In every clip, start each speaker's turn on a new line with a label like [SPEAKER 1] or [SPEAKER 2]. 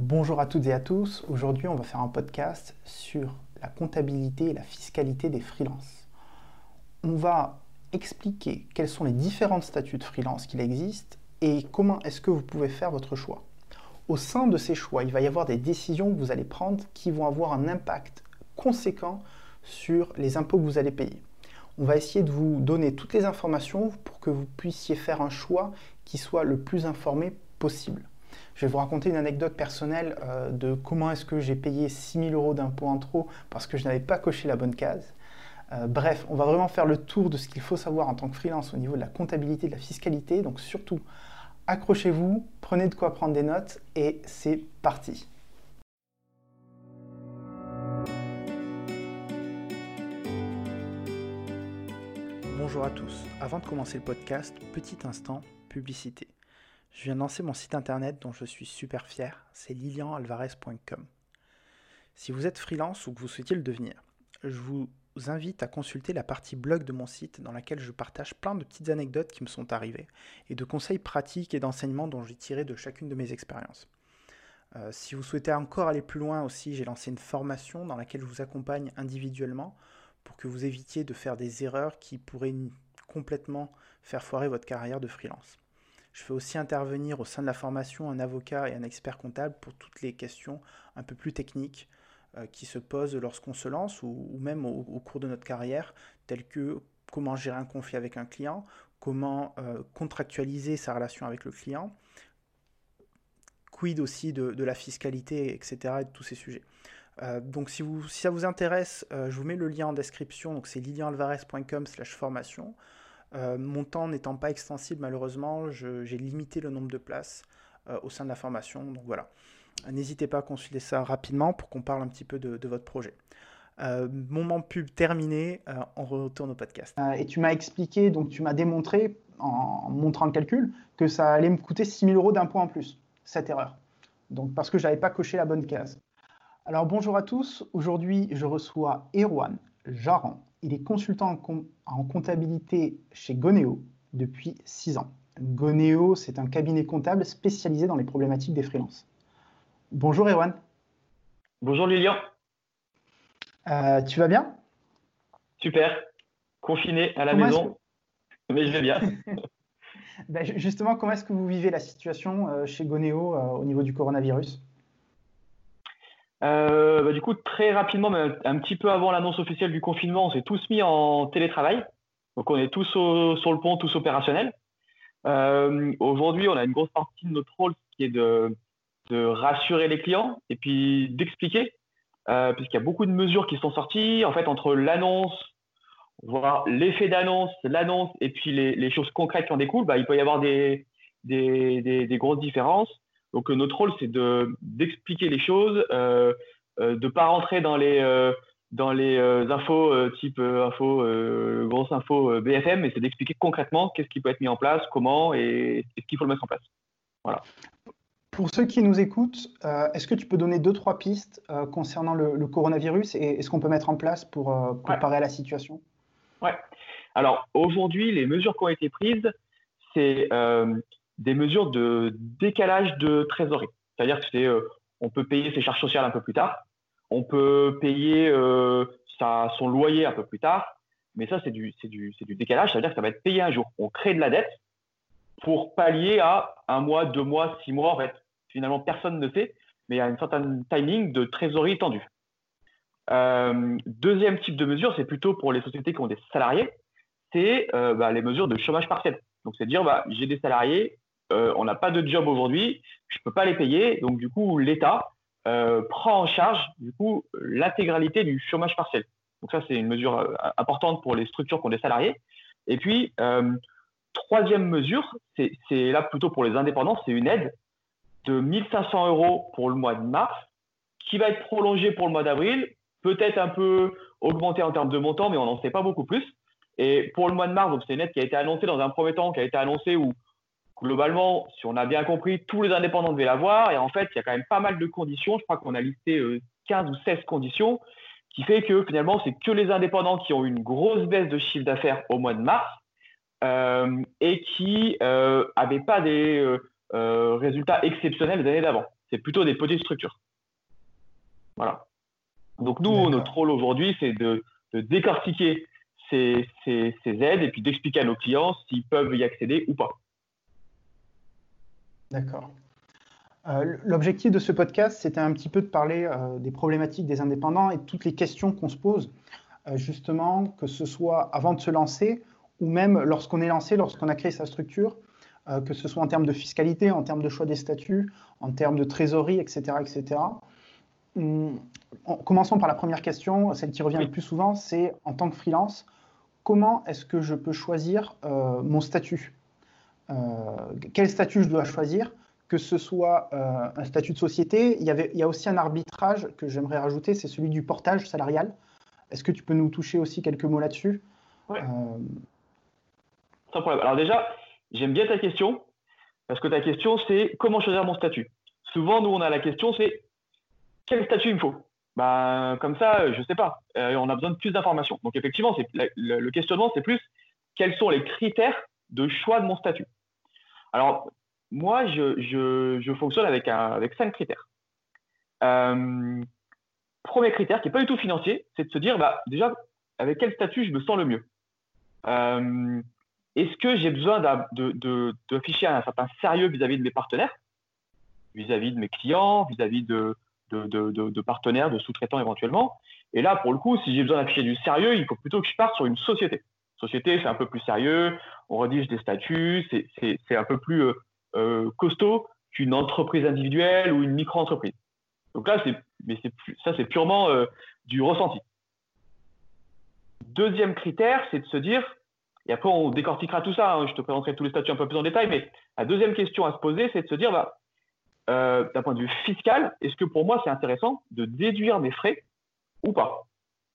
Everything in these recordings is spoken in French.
[SPEAKER 1] Bonjour à toutes et à tous. Aujourd'hui, on va faire un podcast sur la comptabilité et la fiscalité des freelances. On va expliquer quels sont les différents statuts de freelance qu'il existe et comment est-ce que vous pouvez faire votre choix. Au sein de ces choix, il va y avoir des décisions que vous allez prendre qui vont avoir un impact conséquent sur les impôts que vous allez payer. On va essayer de vous donner toutes les informations pour que vous puissiez faire un choix qui soit le plus informé possible. Je vais vous raconter une anecdote personnelle euh, de comment est-ce que j'ai payé 6000 euros d'impôts en trop parce que je n'avais pas coché la bonne case. Euh, bref, on va vraiment faire le tour de ce qu'il faut savoir en tant que freelance au niveau de la comptabilité, de la fiscalité. Donc surtout, accrochez-vous, prenez de quoi prendre des notes et c'est parti. Bonjour à tous. Avant de commencer le podcast, petit instant, publicité. Je viens de lancer mon site internet dont je suis super fier, c'est lilianalvarez.com. Si vous êtes freelance ou que vous souhaitiez le devenir, je vous invite à consulter la partie blog de mon site dans laquelle je partage plein de petites anecdotes qui me sont arrivées et de conseils pratiques et d'enseignements dont j'ai tiré de chacune de mes expériences. Euh, si vous souhaitez encore aller plus loin aussi, j'ai lancé une formation dans laquelle je vous accompagne individuellement pour que vous évitiez de faire des erreurs qui pourraient complètement faire foirer votre carrière de freelance. Je fais aussi intervenir au sein de la formation un avocat et un expert comptable pour toutes les questions un peu plus techniques euh, qui se posent lorsqu'on se lance ou, même au, cours de notre carrière, telles que comment gérer un conflit avec un client, comment euh, contractualiser sa relation avec le client, quid aussi de, la fiscalité, etc. et de tous ces sujets. Euh, donc si, vous, si, ça vous intéresse, je vous mets le lien en description, donc c'est lilianalvarez.com slash formation. Euh, mon temps n'étant pas extensible, malheureusement, j'ai limité le nombre de places euh, au sein de la formation. Donc voilà, n'hésitez pas à consulter ça rapidement pour qu'on parle un petit peu de, votre projet. Euh, moment pub terminé, on retourne au podcast. et tu m'as expliqué, donc tu m'as démontré, en montrant le calcul, que ça allait me coûter 6 000 euros d'impôt en plus, cette erreur. Donc parce que je n'avais pas coché la bonne case. Alors bonjour à tous, aujourd'hui je reçois Erwan Jaran, il est consultant en comptabilité chez Goneo depuis 6 ans. Goneo, c'est un cabinet comptable spécialisé dans les problématiques des freelances. Bonjour Erwan.
[SPEAKER 2] Bonjour Lilian.
[SPEAKER 1] Euh, tu vas bien?
[SPEAKER 2] Super. Confiné à la maison, mais je vais bien.
[SPEAKER 1] Ben, justement, comment est-ce que vous vivez la situation euh, chez Goneo euh, au niveau du coronavirus?
[SPEAKER 2] Euh, bah, du coup, très rapidement, un petit peu avant l'annonce officielle du confinement, on s'est tous mis en télétravail. Donc, on est tous sur le pont, tous opérationnels. Euh, aujourd'hui, on a une grosse partie de notre rôle qui est de, rassurer les clients et puis d'expliquer, euh, puisqu'il y a beaucoup de mesures qui sont sorties. En fait, entre l'annonce, voir l'effet d'annonce, l'annonce et puis les, choses concrètes qui en découlent, bah, il peut y avoir des grosses différences. Donc euh, notre rôle, c'est d'expliquer les choses, euh, euh, de ne pas rentrer dans les, dans les infos type info, grosse info BFM, mais c'est d'expliquer concrètement qu'est-ce qui peut être mis en place, comment et, ce qu'il faut le mettre en place. Voilà.
[SPEAKER 1] Pour ceux qui nous écoutent, est-ce que tu peux donner deux, trois pistes concernant le, coronavirus et, ce qu'on peut mettre en place pour préparer à la situation?
[SPEAKER 2] Ouais. Alors aujourd'hui, les mesures qui ont été prises, c'est des mesures de décalage de trésorerie. C'est-à-dire que c'est, euh, on peut payer ses charges sociales un peu plus tard, on peut payer euh, son loyer un peu plus tard, mais ça c'est du, c'est du, c'est du décalage, c'est-à-dire que ça va être payé un jour. On crée de la dette pour pallier à un mois, deux mois, six mois, en fait. Finalement, personne ne sait, mais il y a un certain timing de trésorerie tendue. Euh, deuxième type de mesure, c'est plutôt pour les sociétés qui ont des salariés, c'est bah, les mesures de chômage partiel. Donc, c'est dire, bah, j'ai des salariés, euh, on n'a pas de job aujourd'hui, je ne peux pas les payer. Donc, du coup, l'État euh, prend en charge du coup l'intégralité du chômage partiel. Donc, ça, c'est une mesure euh, importante pour les structures qui ont des salariés. Et puis, troisième mesure, c'est là plutôt pour les indépendants, c'est une aide de 1500 euros pour le mois de mars qui va être prolongée pour le mois d'avril, peut-être un peu augmentée en termes de montant, mais on n'en sait pas beaucoup plus. Et pour le mois de mars, c'est une aide qui a été annoncée dans un premier temps, qui a été annoncée où globalement, si on a bien compris, tous les indépendants devaient l'avoir. Et en fait, il y a quand même pas mal de conditions. Je crois qu'on a listé 15 euh, ou 16 conditions, qui fait que finalement, c'est que les indépendants qui ont une grosse baisse de chiffre d'affaires au mois de mars euh, et qui n'avaient euh, pas des résultats exceptionnels des années d'avant. c'est plutôt des petites structures. Voilà. Donc nous, notre rôle aujourd'hui, c'est de, décortiquer ces, aides et puis d'expliquer à nos clients s'ils peuvent y accéder ou pas.
[SPEAKER 1] D'accord. Euh, l'objectif de ce podcast, c'était un petit peu de parler euh, des problématiques des indépendants et toutes les questions qu'on se pose, euh, justement, que ce soit avant de se lancer ou même lorsqu'on est lancé, lorsqu'on a créé sa structure, que ce soit en termes de fiscalité, en termes de choix des statuts, en termes de trésorerie, etc. etc. Hum, commençons par la première question, celle qui revient le plus souvent, c'est en tant que freelance, comment est-ce que je peux choisir mon statut? Quel statut je dois choisir que ce soit euh, un statut de société. Il y, avait, il y a aussi un arbitrage que j'aimerais rajouter, c'est celui du portage salarial. Est-ce que tu peux nous toucher aussi quelques mots là-dessus?
[SPEAKER 2] Oui. Euh, Sans problème. Alors déjà, j'aime bien ta question, parce que ta question, c'est comment choisir mon statut. Souvent, nous, on a la question, c'est quel statut il me faut? Ben, Comme ça, je ne sais pas. Euh, on a besoin de plus d'informations. Donc effectivement, le, le questionnement, c'est plus quels sont les critères de choix de mon statut. Alors, moi, je, fonctionne avec, cinq critères. Euh, premier critère, qui n'est pas du tout financier, c'est de se dire, bah, déjà, avec quel statut je me sens le mieux? Euh, Est-ce que j'ai besoin d'afficher un certain sérieux vis-à-vis de mes partenaires, vis-à-vis de mes clients, vis-à-vis de, partenaires, de sous-traitants éventuellement? Et là, pour le coup, si j'ai besoin d'afficher du sérieux, il faut plutôt que je parte sur une société. Société, c'est un peu plus sérieux, on rédige des statuts, c'est un peu plus euh, euh, costaud qu'une entreprise individuelle ou une micro-entreprise. Donc là, mais ça, c'est purement euh, du ressenti. Deuxième critère, c'est de se dire, et après on décortiquera tout ça, hein, je te présenterai tous les statuts un peu plus en détail, mais la deuxième question à se poser, c'est de se dire, bah, d'un point de vue fiscal, est-ce que pour moi c'est intéressant de déduire mes frais ou pas?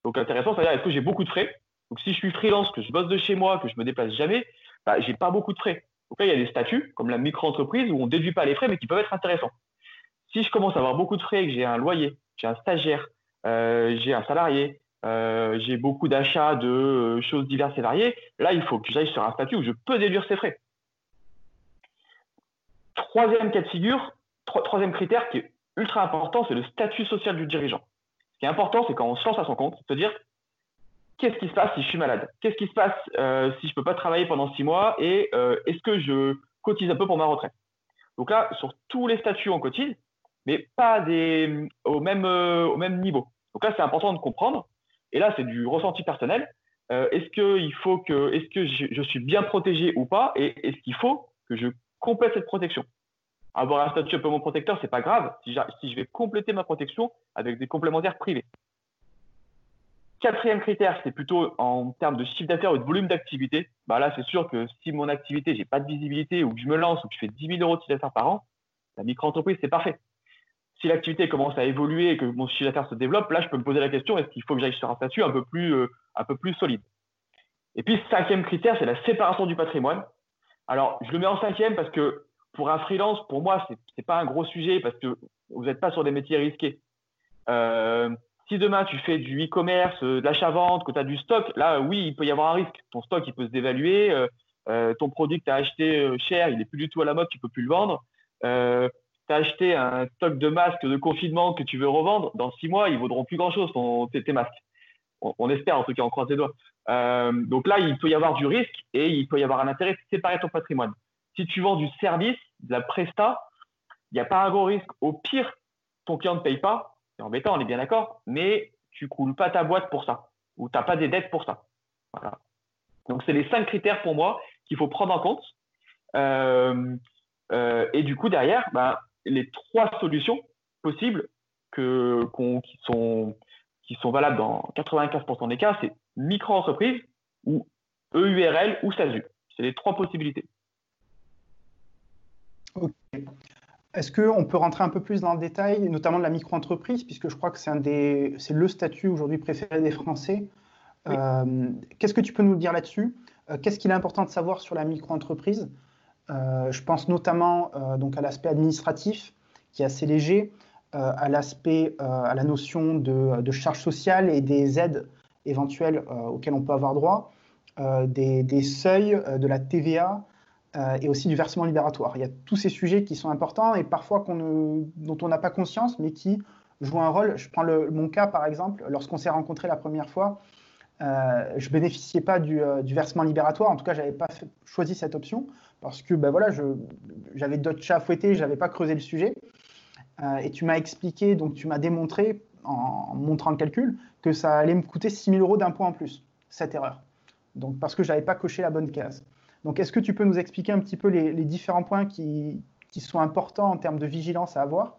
[SPEAKER 2] Donc intéressant, c'est-à-dire est-ce que j'ai beaucoup de frais? Donc si je suis freelance, que je bosse de chez moi, que je me déplace jamais, bah, j'ai pas beaucoup de frais. Donc là, il y a des statuts, comme la micro-entreprise, où on déduit pas les frais, mais qui peuvent être intéressants. Si je commence à avoir beaucoup de frais, que j'ai un loyer, j'ai un stagiaire, euh, j'ai un salarié, euh, j'ai beaucoup d'achats de euh, choses diverses et variées, là, il faut que j'aille sur un statut où je peux déduire ces frais. Troisième cas de figure, troisième critère qui est ultra important, c'est le statut social du dirigeant. Ce qui est important, c'est quand on se lance à son compte, se dire qu'est-ce qui se passe si je suis malade? Qu'est-ce qui se passe euh, si je ne peux pas travailler pendant six mois Et euh, est-ce que je cotise un peu pour ma retraite? Donc là, sur tous les statuts, on cotise, mais pas des, au, même, euh, au même niveau. Donc là, c'est important de comprendre. Et là, c'est du ressenti personnel. est-ce que, il faut que, est-ce que je, suis bien protégé ou pas? Et est-ce qu'il faut que je complète cette protection? Avoir un statut un peu mon protecteur, c'est pas grave si, si je vais compléter ma protection avec des complémentaires privés. Quatrième critère, c'est plutôt en termes de chiffre d'affaires ou de volume d'activité. Bah là, c'est sûr que si mon activité, j'ai pas de visibilité ou que je me lance ou que je fais 10 000 euros de chiffre d'affaires par an, la micro-entreprise, c'est parfait. Si l'activité commence à évoluer et que mon chiffre d'affaires se développe, là, je peux me poser la question est-ce qu'il faut que j'aille sur un statut un peu plus, euh, solide? Et puis, cinquième critère, c'est la séparation du patrimoine. Alors, je le mets en cinquième parce que pour un freelance, pour moi, ce n'est pas un gros sujet parce que vous n'êtes pas sur des métiers risqués. Euh, si demain tu fais du e-commerce, euh, de l'achat-vente, que tu as du stock, là oui, il peut y avoir un risque. Ton stock, il peut se dévaluer. Euh, euh, ton produit que tu as acheté cher, il n'est plus du tout à la mode, tu ne peux plus le vendre. tu as acheté un stock de masques de confinement que tu veux revendre, dans six mois, ils ne vaudront plus grand-chose, tes, masques. On, espère, en tout cas, on croise les doigts. donc là, il peut y avoir du risque et il peut y avoir un intérêt de séparer ton patrimoine. Si tu vends du service, de la presta, il n'y a pas un gros risque. Au pire, ton client ne paye pas, c'est embêtant, on est bien d'accord, mais tu coules pas ta boîte pour ça, ou tu n'as pas des dettes pour ça. Donc, c'est les cinq critères pour moi qu'il faut prendre en compte. Euh, euh, et du coup, derrière, ben, les trois solutions possibles qui, sont, qui sont valables dans 95% des cas, c'est micro-entreprise ou EURL ou SASU. C'est les trois possibilités.
[SPEAKER 1] Est-ce qu'on peut rentrer un peu plus dans le détail, notamment de la micro-entreprise, puisque je crois que c'est c'est le statut aujourd'hui préféré des Français. Euh, qu'est-ce que tu peux nous dire là-dessus? Euh, Qu'est-ce qu'il est important de savoir sur la micro-entreprise? Euh, Je pense notamment donc à l'aspect administratif, qui est assez léger, à l'aspect, à la notion de, de charges sociales et des aides éventuelles auxquelles on peut avoir droit, des, des, seuils de la TVA, et aussi du versement libératoire. Il y a tous ces sujets qui sont importants et parfois dont on n'a pas conscience, mais qui jouent un rôle. Je prends mon cas par exemple, lorsqu'on s'est rencontrés la première fois, euh, je bénéficiais pas du, versement libératoire. En tout cas, je n'avais pas choisi cette option parce que ben voilà, j'avais d'autres chats à fouetter, je n'avais pas creusé le sujet. et tu m'as expliqué, donc tu m'as démontré en montrant le calcul que ça allait me coûter 6 000 euros d'impôt en plus, cette erreur. Donc, parce que je n'avais pas coché la bonne case. Donc, est-ce que tu peux nous expliquer un petit peu les, différents points qui, sont importants en termes de vigilance à avoir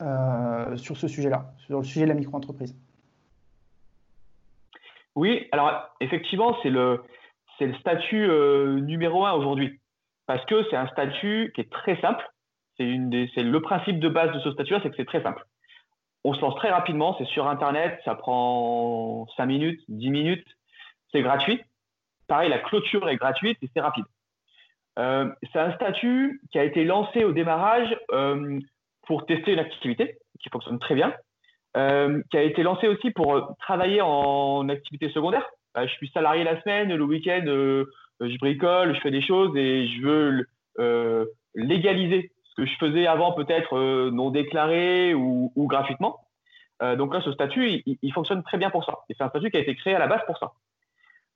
[SPEAKER 1] euh, sur ce sujet-là, sur le sujet de la micro-entreprise?
[SPEAKER 2] Oui, alors effectivement, c'est le, statut euh, numéro un aujourd'hui. Parce que c'est un statut qui est très simple. C'est le principe de base de ce statut-là, c'est que c'est très simple on se lance très rapidement, c'est sur Internet, ça prend 5 minutes, 10 minutes, c'est gratuit. Pareil, la clôture est gratuite et c'est rapide. Euh, c'est un statut qui a été lancé au démarrage euh, pour tester une activité qui fonctionne très bien, euh, qui a été lancé aussi pour travailler en activité secondaire. je suis salarié la semaine, le week-end, je bricole, je fais des choses et je veux légaliser ce que je faisais avant peut-être non déclaré ou, gratuitement. Donc là, ce statut, il, fonctionne très bien pour ça. Et c'est un statut qui a été créé à la base pour ça,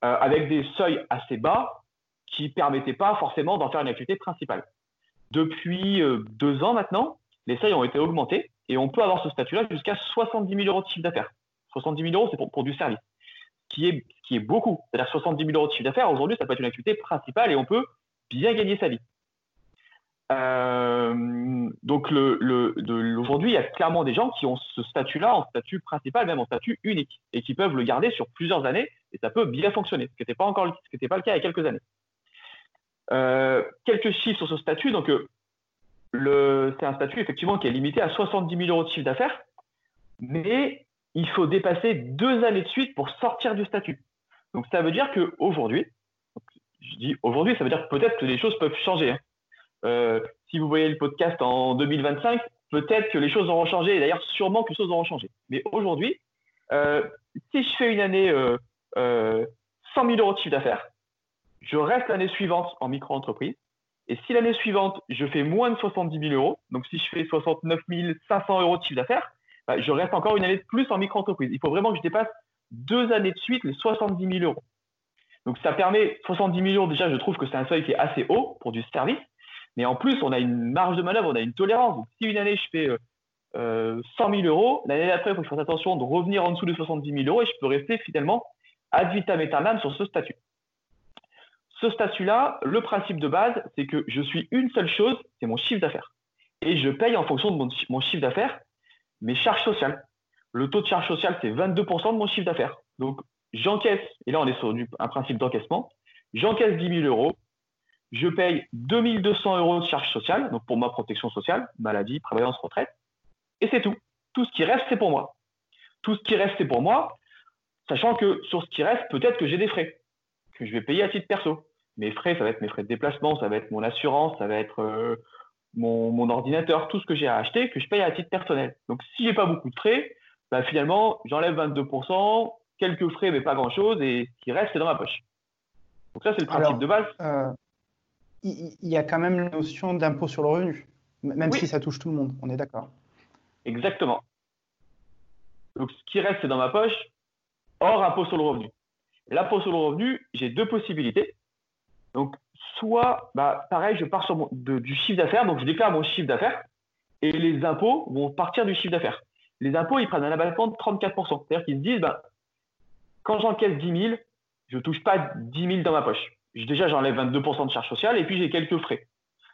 [SPEAKER 2] euh, avec des seuils assez bas qui ne permettaient pas forcément d'en faire une activité principale. Depuis deux ans maintenant, les seuils ont été augmentés et on peut avoir ce statut-là jusqu'à 70 000 euros de chiffre d'affaires. 70 000 euros, c'est pour, pour, du service, qui est, qui est beaucoup. C'est-à-dire 70 000 euros de chiffre d'affaires, aujourd'hui, ça peut être une activité principale et on peut bien gagner sa vie. Euh, donc le, aujourd'hui, il y a clairement des gens qui ont ce statut-là en statut principal, même en statut unique, et qui peuvent le garder sur plusieurs années, et ça peut bien fonctionner, ce qui n'était pas encore, pas le cas il y a quelques années. Euh, quelques chiffres sur ce statut. Donc, euh, c'est un statut effectivement qui est limité à 70 000 euros de chiffre d'affaires, mais il faut dépasser deux années de suite pour sortir du statut. Donc, ça veut dire qu'aujourd'hui, je dis aujourd'hui, ça veut dire que peut-être que les choses peuvent changer. Hein. Euh, si vous voyez le podcast en 2025, peut-être que les choses auront changé. D'ailleurs, sûrement que les choses auront changé. Mais aujourd'hui, euh, si je fais une année 100 euh, 000 euros de chiffre d'affaires, je reste l'année suivante en micro-entreprise. Et si l'année suivante, je fais moins de 70 000 euros, donc si je fais 69 500 euros de chiffre d'affaires, bah, je reste encore une année de plus en micro-entreprise. Il faut vraiment que je dépasse deux années de suite les 70 000 euros. Donc ça permet 70 000 euros, déjà, je trouve que c'est un seuil qui est assez haut pour du service. Mais en plus, on a une marge de manœuvre, on a une tolérance. Donc, si une année, je fais 100 euh, 000 euh, euros, l'année d'après, il faut que je fasse attention de revenir en dessous de 70 000 euros et je peux rester finalement ad vitam aeternam sur ce statut. Ce statut-là, le principe de base, c'est que je suis une seule chose, c'est mon chiffre d'affaires. Et je paye en fonction de mon, chiffre d'affaires mes charges sociales. Le taux de charge sociale, c'est 22% de mon chiffre d'affaires. Donc, j'encaisse, et là, on est sur un principe d'encaissement, j'encaisse 10 000 euros, je paye 2200 euros de charges sociales, donc pour ma protection sociale, maladie, prévoyance, retraite, et c'est tout. Tout ce qui reste, c'est pour moi. Tout ce qui reste, c'est pour moi, sachant que sur ce qui reste, peut-être que j'ai des frais que je vais payer à titre perso. Mes frais, ça va être mes frais de déplacement, ça va être mon assurance, ça va être euh, mon, ordinateur, tout ce que j'ai à acheter que je paye à titre personnel. Donc si j'ai pas beaucoup de frais, bah, finalement, j'enlève 22%, quelques frais, mais pas grand-chose, et ce qui reste, c'est dans ma poche. Donc ça, c'est le principe de base. Euh,
[SPEAKER 1] il y a quand même la notion d'impôt sur le revenu, même si ça touche tout le monde, on est d'accord.
[SPEAKER 2] Exactement. Donc ce qui reste, dans ma poche, hors impôt sur le revenu. L'impôt sur le revenu, j'ai deux possibilités. Donc, soit, bah, pareil, je pars sur du chiffre d'affaires, donc je déclare mon chiffre d'affaires, et les impôts vont partir du chiffre d'affaires. Les impôts, ils prennent un abattement de 34%. C'est-à-dire qu'ils se disent, bah, quand j'encaisse 10 000, je ne touche pas 10 000 dans ma poche déjà j'enlève 22% de charges sociales et puis j'ai quelques frais.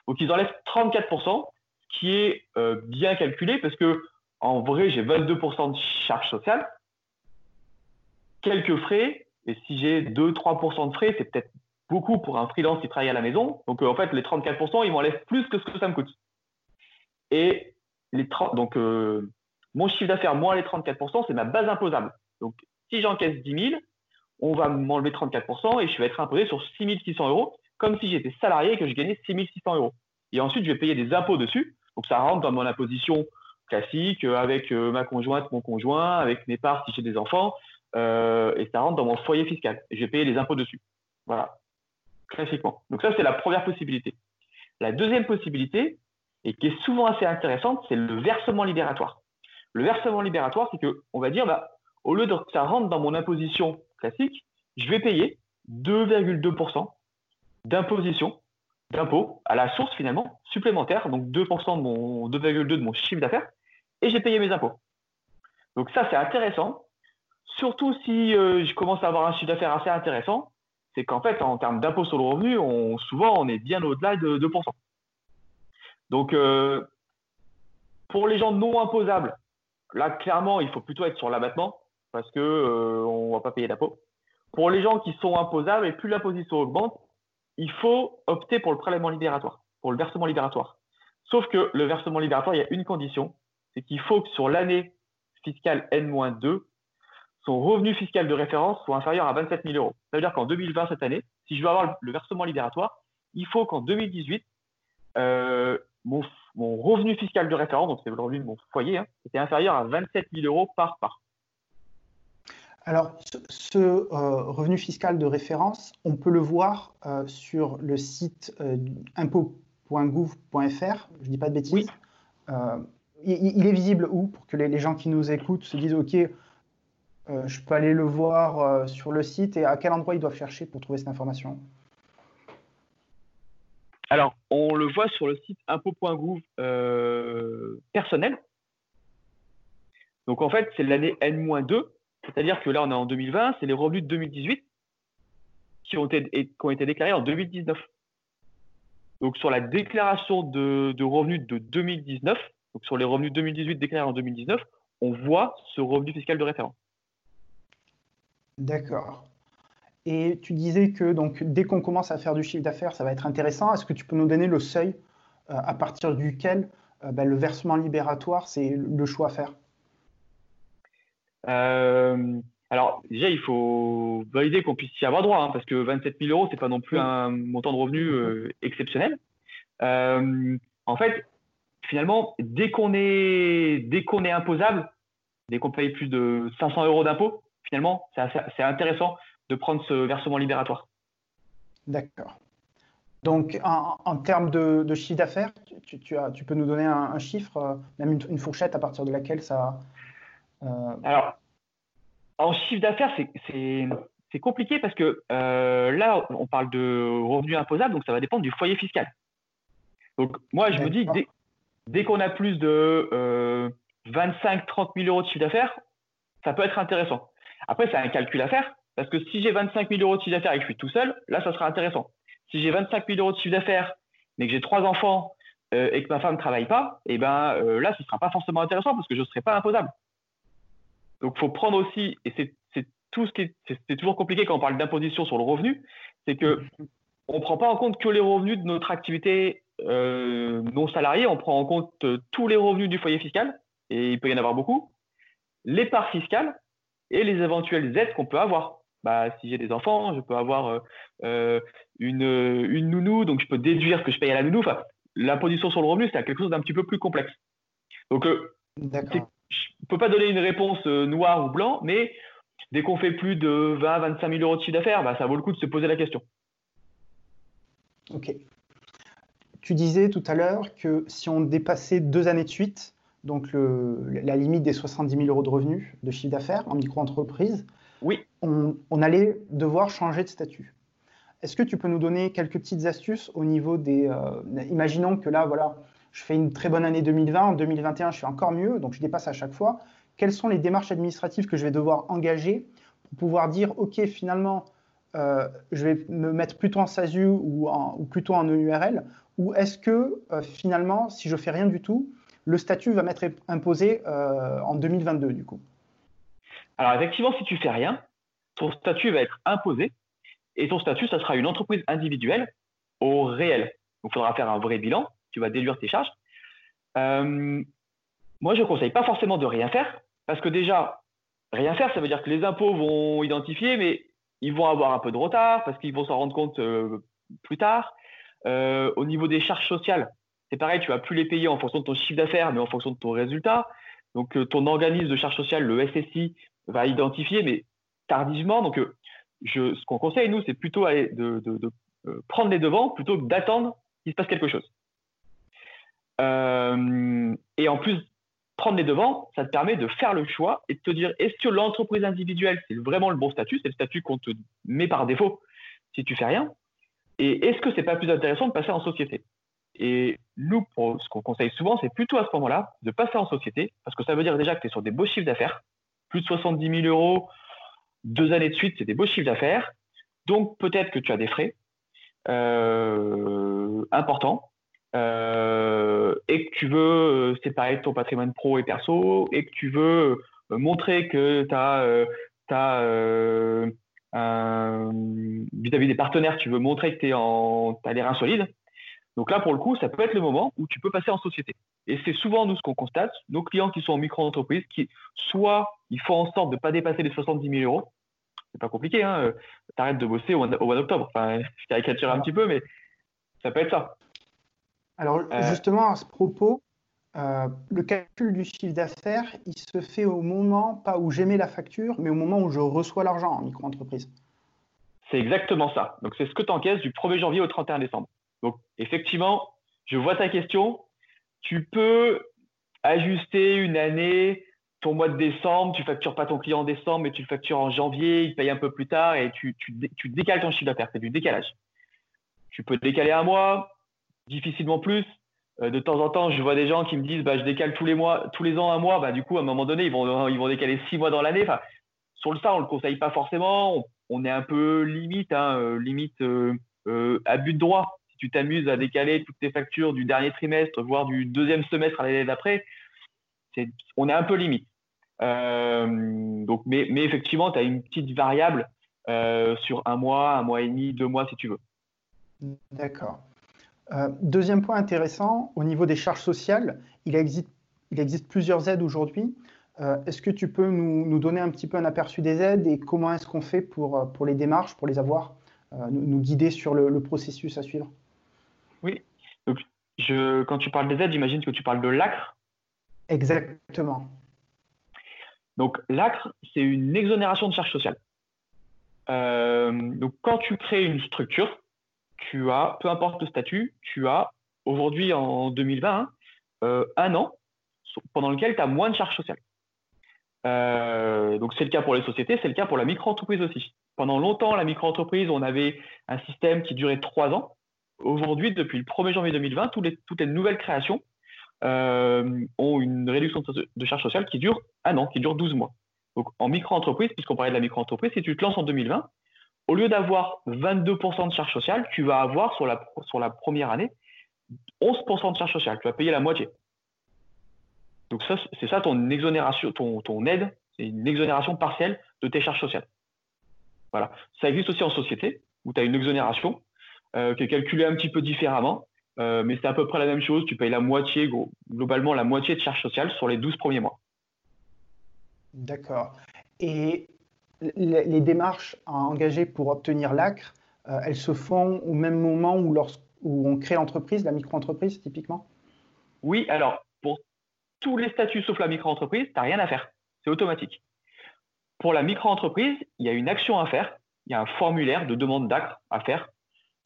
[SPEAKER 2] Donc ils enlèvent 34%, ce qui est euh, bien calculé parce que en vrai j'ai 22% de charges sociales, quelques frais, et si j'ai 2-3% de frais, c'est peut-être beaucoup pour un freelance qui travaille à la maison. Donc euh, en fait les 34%, ils m'enlèvent plus que ce que ça me coûte. Et les donc euh, mon chiffre d'affaires moins les 34%, c'est ma base imposable. Donc si j'encaisse 10 000, on va m'enlever 34% et je vais être imposé sur 6600 euros, comme si j'étais salarié et que je gagnais 6600 euros. Et ensuite, je vais payer des impôts dessus. Donc, ça rentre dans mon imposition classique euh, avec euh, ma conjointe, mon conjoint, avec mes parts si j'ai des enfants, euh, et ça rentre dans mon foyer fiscal. Je vais payer les impôts dessus. Voilà. classiquement. Donc ça, c'est la première possibilité. La deuxième possibilité, et qui est souvent assez intéressante, c'est le versement libératoire. Le versement libératoire, c'est que on va dire, bah, au lieu de que ça rentre dans mon imposition classique, je vais payer 2,2% d'imposition, d'impôt à la source finalement supplémentaire, donc 2% de mon 2,2 de mon chiffre d'affaires, et j'ai payé mes impôts. Donc ça, c'est intéressant, surtout si euh, je commence à avoir un chiffre d'affaires assez intéressant, c'est qu'en fait, en termes d'impôt sur le revenu, on, souvent, on est bien au-delà de 2%. Donc, euh, pour les gens non imposables, là, clairement, il faut plutôt être sur l'abattement parce qu'on euh, ne va pas payer d'impôt. Pour les gens qui sont imposables, et plus l'imposition augmente, il faut opter pour le prélèvement libératoire, pour le versement libératoire. Sauf que le versement libératoire, il y a une condition, c'est qu'il faut que sur l'année fiscale N-2, son revenu fiscal de référence soit inférieur à 27 000 euros. Ça veut dire qu'en 2020, cette année, si je veux avoir le versement libératoire, il faut qu'en 2018, euh, mon, revenu fiscal de référence, donc c'est le revenu de mon foyer, hein, était inférieur à 27 000 euros par part.
[SPEAKER 1] Alors, ce, euh, revenu fiscal de référence, on peut le voir euh, sur le site impôt.gouv.fr, je ne dis pas de bêtises. Il, est visible où pour que les, gens qui nous écoutent se disent OK, euh, je peux aller le voir euh, sur le site et à quel endroit ils doivent chercher pour trouver cette information?
[SPEAKER 2] Alors, on le voit sur le site impôt.gouv euh, personnel. Donc, en fait, c'est l'année N-2, c'est-à-dire que là, on est en 2020, c'est les revenus de 2018 qui ont été, déclarés en 2019. Donc, sur la déclaration de, de revenus de 2019, donc sur les revenus 2018 déclarés en 2019, on voit ce revenu fiscal de référence.
[SPEAKER 1] D'accord. Et tu disais que donc, dès qu'on commence à faire du chiffre d'affaires, ça va être intéressant. Est-ce que tu peux nous donner le seuil euh, à partir duquel euh, ben, le versement libératoire, c'est le choix à faire?
[SPEAKER 2] Euh, Alors, déjà, il faut valider qu'on puisse y avoir droit, hein, parce que 27 000 euros, ce n'est pas non plus un montant de revenu mhm. exceptionnel. en fait, finalement, dès qu'on est, dès qu'on est imposable, dès qu'on paye plus de 500 euros d'impôt, finalement, c'est intéressant de prendre ce versement libératoire.
[SPEAKER 1] D'accord. Donc, en, termes de, chiffre d'affaires, tu, tu, peux nous donner un, chiffre, euh, même une, fourchette à partir de laquelle ça.
[SPEAKER 2] Euh, Alors, en chiffre d'affaires, c'est compliqué parce que euh, là, on parle de revenus imposables, donc ça va dépendre du foyer fiscal. Donc, moi, je me dis, dès, dès qu'on a plus de 25-30 000 euros de chiffre d'affaires, ça peut être intéressant. Après, c'est un calcul à faire, parce que si j'ai 25 000 euros de chiffre d'affaires et que je suis tout seul, là, ça sera intéressant. Si j'ai 25 000 euros de chiffre d'affaires, mais que j'ai trois enfants euh, et que ma femme ne travaille pas, et eh ben euh, là, ce ne sera pas forcément intéressant parce que je ne serai pas imposable. Donc, il faut prendre aussi, et c'est tout ce qui est, c'est toujours compliqué quand on parle d'imposition sur le revenu, c'est que on ne prend pas en compte que les revenus de notre activité euh, non salariée, on prend en compte tous les revenus du foyer fiscal, et il peut y en avoir beaucoup, les parts fiscales, et les éventuelles aides qu'on peut avoir. Bah, si j'ai des enfants, je peux avoir euh, euh, une, une, nounou, donc je peux déduire que je paye à la nounou. Enfin, l'imposition sur le revenu, c'est quelque chose d'un petit peu plus complexe. Donc, euh, je ne peux pas donner une réponse noire ou blanc, mais dès qu'on fait plus de 20 25 000 euros de chiffre d'affaires, bah, ça vaut le coup de se poser la question.
[SPEAKER 1] Ok. Tu disais tout à l'heure que si on dépassait deux années de suite, donc la limite des 70 000 euros de revenus de chiffre d'affaires en micro-entreprise,
[SPEAKER 2] oui.
[SPEAKER 1] on, allait devoir changer de statut. Est-ce que tu peux nous donner quelques petites astuces au niveau des... Euh, imaginons que là, voilà, je fais une très bonne année 2020, en 2021, je fais encore mieux, donc je dépasse à chaque fois. Quelles sont les démarches administratives que je vais devoir engager pour pouvoir dire, OK, finalement, euh, je vais me mettre plutôt en SASU ou, ou plutôt en EURL Ou est-ce que, euh, finalement, si je fais rien du tout, le statut va m'être imposé euh, en 2022 du coup?
[SPEAKER 2] Alors effectivement, si tu fais rien, ton statut va être imposé et ton statut, ça sera une entreprise individuelle au réel. Donc il faudra faire un vrai bilan, tu vas déduire tes charges. Euh, moi, je ne conseille pas forcément de rien faire parce que déjà, rien faire, ça veut dire que les impôts vont identifier, mais ils vont avoir un peu de retard parce qu'ils vont s'en rendre compte euh, plus tard. au niveau des charges sociales, c'est pareil, tu vas plus les payer en fonction de ton chiffre d'affaires, mais en fonction de ton résultat. Donc, euh, ton organisme de charge sociale, le SSI, va identifier, mais tardivement. Donc, euh, ce qu'on conseille, nous, c'est plutôt de, prendre les devants plutôt que d'attendre qu'il se passe quelque chose. Et en plus, prendre les devants, ça te permet de faire le choix et de te dire est-ce que l'entreprise individuelle, c'est vraiment le bon statut, c'est le statut qu'on te met par défaut si tu fais rien. Et est-ce que c'est pas plus intéressant de passer en société? Et nous, ce qu'on conseille souvent, c'est plutôt à ce moment-là de passer en société parce que ça veut dire déjà que tu es sur des beaux chiffres d'affaires, plus de 70 000 euros, deux années de suite, c'est des beaux chiffres d'affaires. Donc peut-être que tu as des frais euh, importants euh, et que tu veux euh, séparer ton patrimoine pro et perso et que tu veux euh, montrer que tu as, vis-à-vis des partenaires, tu veux montrer que tu as les reins solides. Donc là, pour le coup, ça peut être le moment où tu peux passer en société. Et c'est souvent nous ce qu'on constate, nos clients qui sont en micro-entreprise, qui soit ils font en sorte de ne pas dépasser les 70 000 euros, c'est pas compliqué, hein, tu arrêtes de bosser au, mois d'octobre. Enfin, je caricature un petit peu, mais ça peut être ça.
[SPEAKER 1] Alors euh, justement, à ce propos, euh, le calcul du chiffre d'affaires, il se fait au moment, pas où j'émets la facture, mais au moment où je reçois l'argent en micro-entreprise.
[SPEAKER 2] C'est exactement ça. Donc c'est ce que tu encaisses du 1er janvier au 31 décembre. Donc effectivement, je vois ta question. Tu peux ajuster une année, ton mois de décembre, tu factures pas ton client en décembre, mais tu le factures en janvier, il paye un peu plus tard et tu, tu décales ton chiffre d'affaires. C'est du décalage. Tu peux décaler un mois, difficilement plus. Euh, de temps en temps, je vois des gens qui me disent bah, je décale tous les mois, tous les ans un mois. Bah, du coup, à un moment donné, ils vont, ils vont décaler six mois dans l'année. Sur le ça, on ne le conseille pas forcément. On, est un peu limite, hein, euh, limite euh, à but de droit. Si tu t'amuses à décaler toutes tes factures du dernier trimestre, voire du deuxième semestre à l'année d'après, on est un peu limite. donc, mais, mais effectivement, tu as une petite variable sur un mois, un mois et demi, deux mois si tu veux.
[SPEAKER 1] D'accord. Euh, deuxième point intéressant, au niveau des charges sociales, il existe, il existe plusieurs aides aujourd'hui. Euh, est-ce que tu peux nous, donner un petit peu un aperçu des aides et comment est-ce qu'on fait pour, euh, pour les démarches, pour les avoir, nous, guider sur le, processus à suivre?
[SPEAKER 2] Oui. Donc, je, quand tu parles des aides, j'imagine que tu parles de l'ACRE.
[SPEAKER 1] Exactement.
[SPEAKER 2] Donc, l'ACRE, c'est une exonération de charges sociales. donc, quand tu crées une structure, tu as, peu importe le statut, tu as aujourd'hui en 2020 hein, euh, un an pendant lequel tu as moins de charges sociales. Euh, donc c'est le cas pour les sociétés, c'est le cas pour la micro-entreprise aussi. Pendant longtemps, la micro-entreprise, on avait un système qui durait trois ans. Aujourd'hui, depuis le 1er janvier 2020, toutes les, nouvelles créations euh, ont une réduction de charges sociales qui dure un an, qui dure 12 mois. Donc en micro-entreprise, puisqu'on parlait de la micro-entreprise, si tu te lances en 2020, au lieu d'avoir 22% de charges sociales, tu vas avoir sur la, sur la première année 11% de charges sociales. Tu vas payer la moitié. Donc ça, c'est ça ton exonération, ton, ton aide, c'est une exonération partielle de tes charges sociales. Voilà. Ça existe aussi en société, où tu as une exonération euh, qui est calculée un petit peu différemment, euh, mais c'est à peu près la même chose. Tu payes la moitié, globalement la moitié de charges sociales sur les 12 premiers mois.
[SPEAKER 1] D'accord. Et les, démarches à engager pour obtenir l'ACRE, euh, elles se font au même moment où, où on crée l'entreprise, la micro-entreprise typiquement?
[SPEAKER 2] Oui, alors pour tous les statuts sauf la micro-entreprise, tu n'as rien à faire. C'est automatique. Pour la micro-entreprise, il y a une action à faire. Il y a un formulaire de demande d'ACRE à faire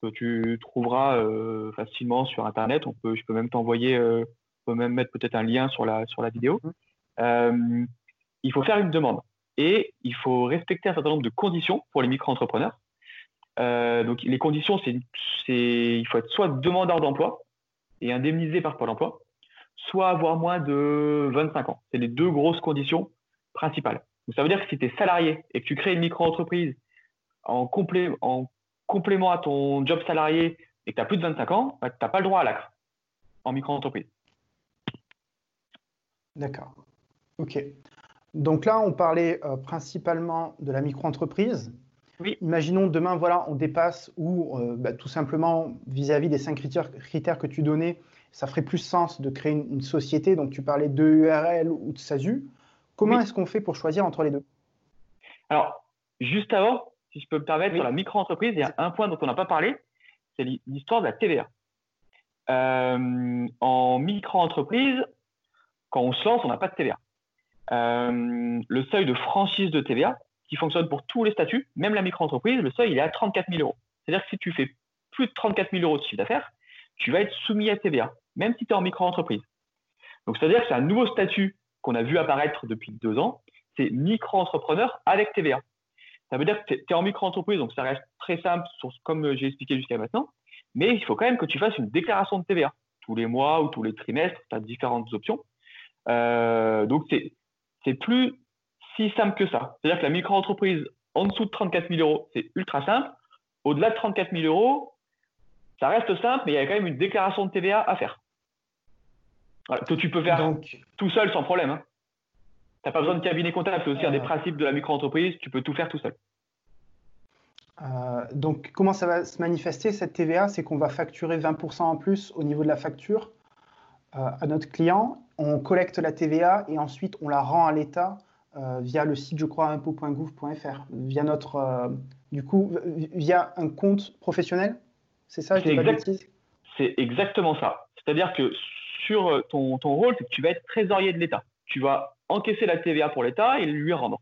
[SPEAKER 2] que tu trouveras euh, facilement sur Internet. On peut, je peux même t'envoyer, euh, on peut même mettre peut-être un lien sur la, sur la vidéo. Mmh. il faut faire une demande et il faut respecter un certain nombre de conditions pour les micro-entrepreneurs. Euh, donc les conditions, c'est, il faut être soit demandeur d'emploi et indemnisé par Pôle emploi, soit avoir moins de 25 ans. C'est les deux grosses conditions principales. Donc, ça veut dire que si tu es salarié et que tu crées une micro-entreprise en, en, complément à ton job salarié et que tu as plus de 25 ans, bah, tu n'as pas le droit à l'acre en micro-entreprise.
[SPEAKER 1] D'accord. OK. Donc là, on parlait euh, principalement de la micro-entreprise. Oui. Imaginons demain, voilà, on dépasse ou euh, bah, tout simplement vis-à-vis des cinq critères, que tu donnais, ça ferait plus sens de créer une, société. Donc tu parlais de URL ou de SASU. Comment est-ce qu'on fait pour choisir entre les deux?
[SPEAKER 2] Alors, juste avant, si je peux me permettre, sur la micro-entreprise, il y a un point dont on n'a pas parlé, c'est l'histoire de la TVA. Euh, en micro-entreprise, quand on se lance, on n'a pas de TVA. Euh, le seuil de franchise de TVA, qui fonctionne pour tous les statuts, même la micro-entreprise, le seuil il est à 34 000 euros. C'est-à-dire que si tu fais plus de 34 000 euros de chiffre d'affaires, tu vas être soumis à TVA, même si tu es en micro-entreprise. Donc, c'est-à-dire que c'est un nouveau statut qu'on a vu apparaître depuis deux ans, c'est micro-entrepreneur avec TVA. Ça veut dire que tu es en micro-entreprise, donc ça reste très simple, comme j'ai expliqué jusqu'à maintenant, mais il faut quand même que tu fasses une déclaration de TVA tous les mois ou tous les trimestres, tu as différentes options. Euh, donc, c'est plus si simple que ça. C'est-à-dire que la micro-entreprise en dessous de 34 000 euros, c'est ultra simple. Au-delà de 34 000 euros, ça reste simple, mais il y a quand même une déclaration de TVA à faire. que tu peux faire tout seul sans problème. Hein. Tu n'as pas besoin de cabinet comptable. C'est aussi un des euh. principes de la micro-entreprise. Tu peux tout faire tout seul.
[SPEAKER 1] Euh, donc, comment ça va se manifester cette TVA C'est qu'on va facturer 20% en plus au niveau de la facture euh, à notre client. On collecte la TVA et ensuite on la rend à l'État via le site, je crois, impôt.gouv.fr, via notre, du coup, via un compte professionnel? C'est ça,
[SPEAKER 2] je C'est exactement ça. C'est-à-dire que sur ton, ton rôle, c'est que tu vas être trésorier de l'État. Tu vas encaisser la TVA pour l'État et lui rendre.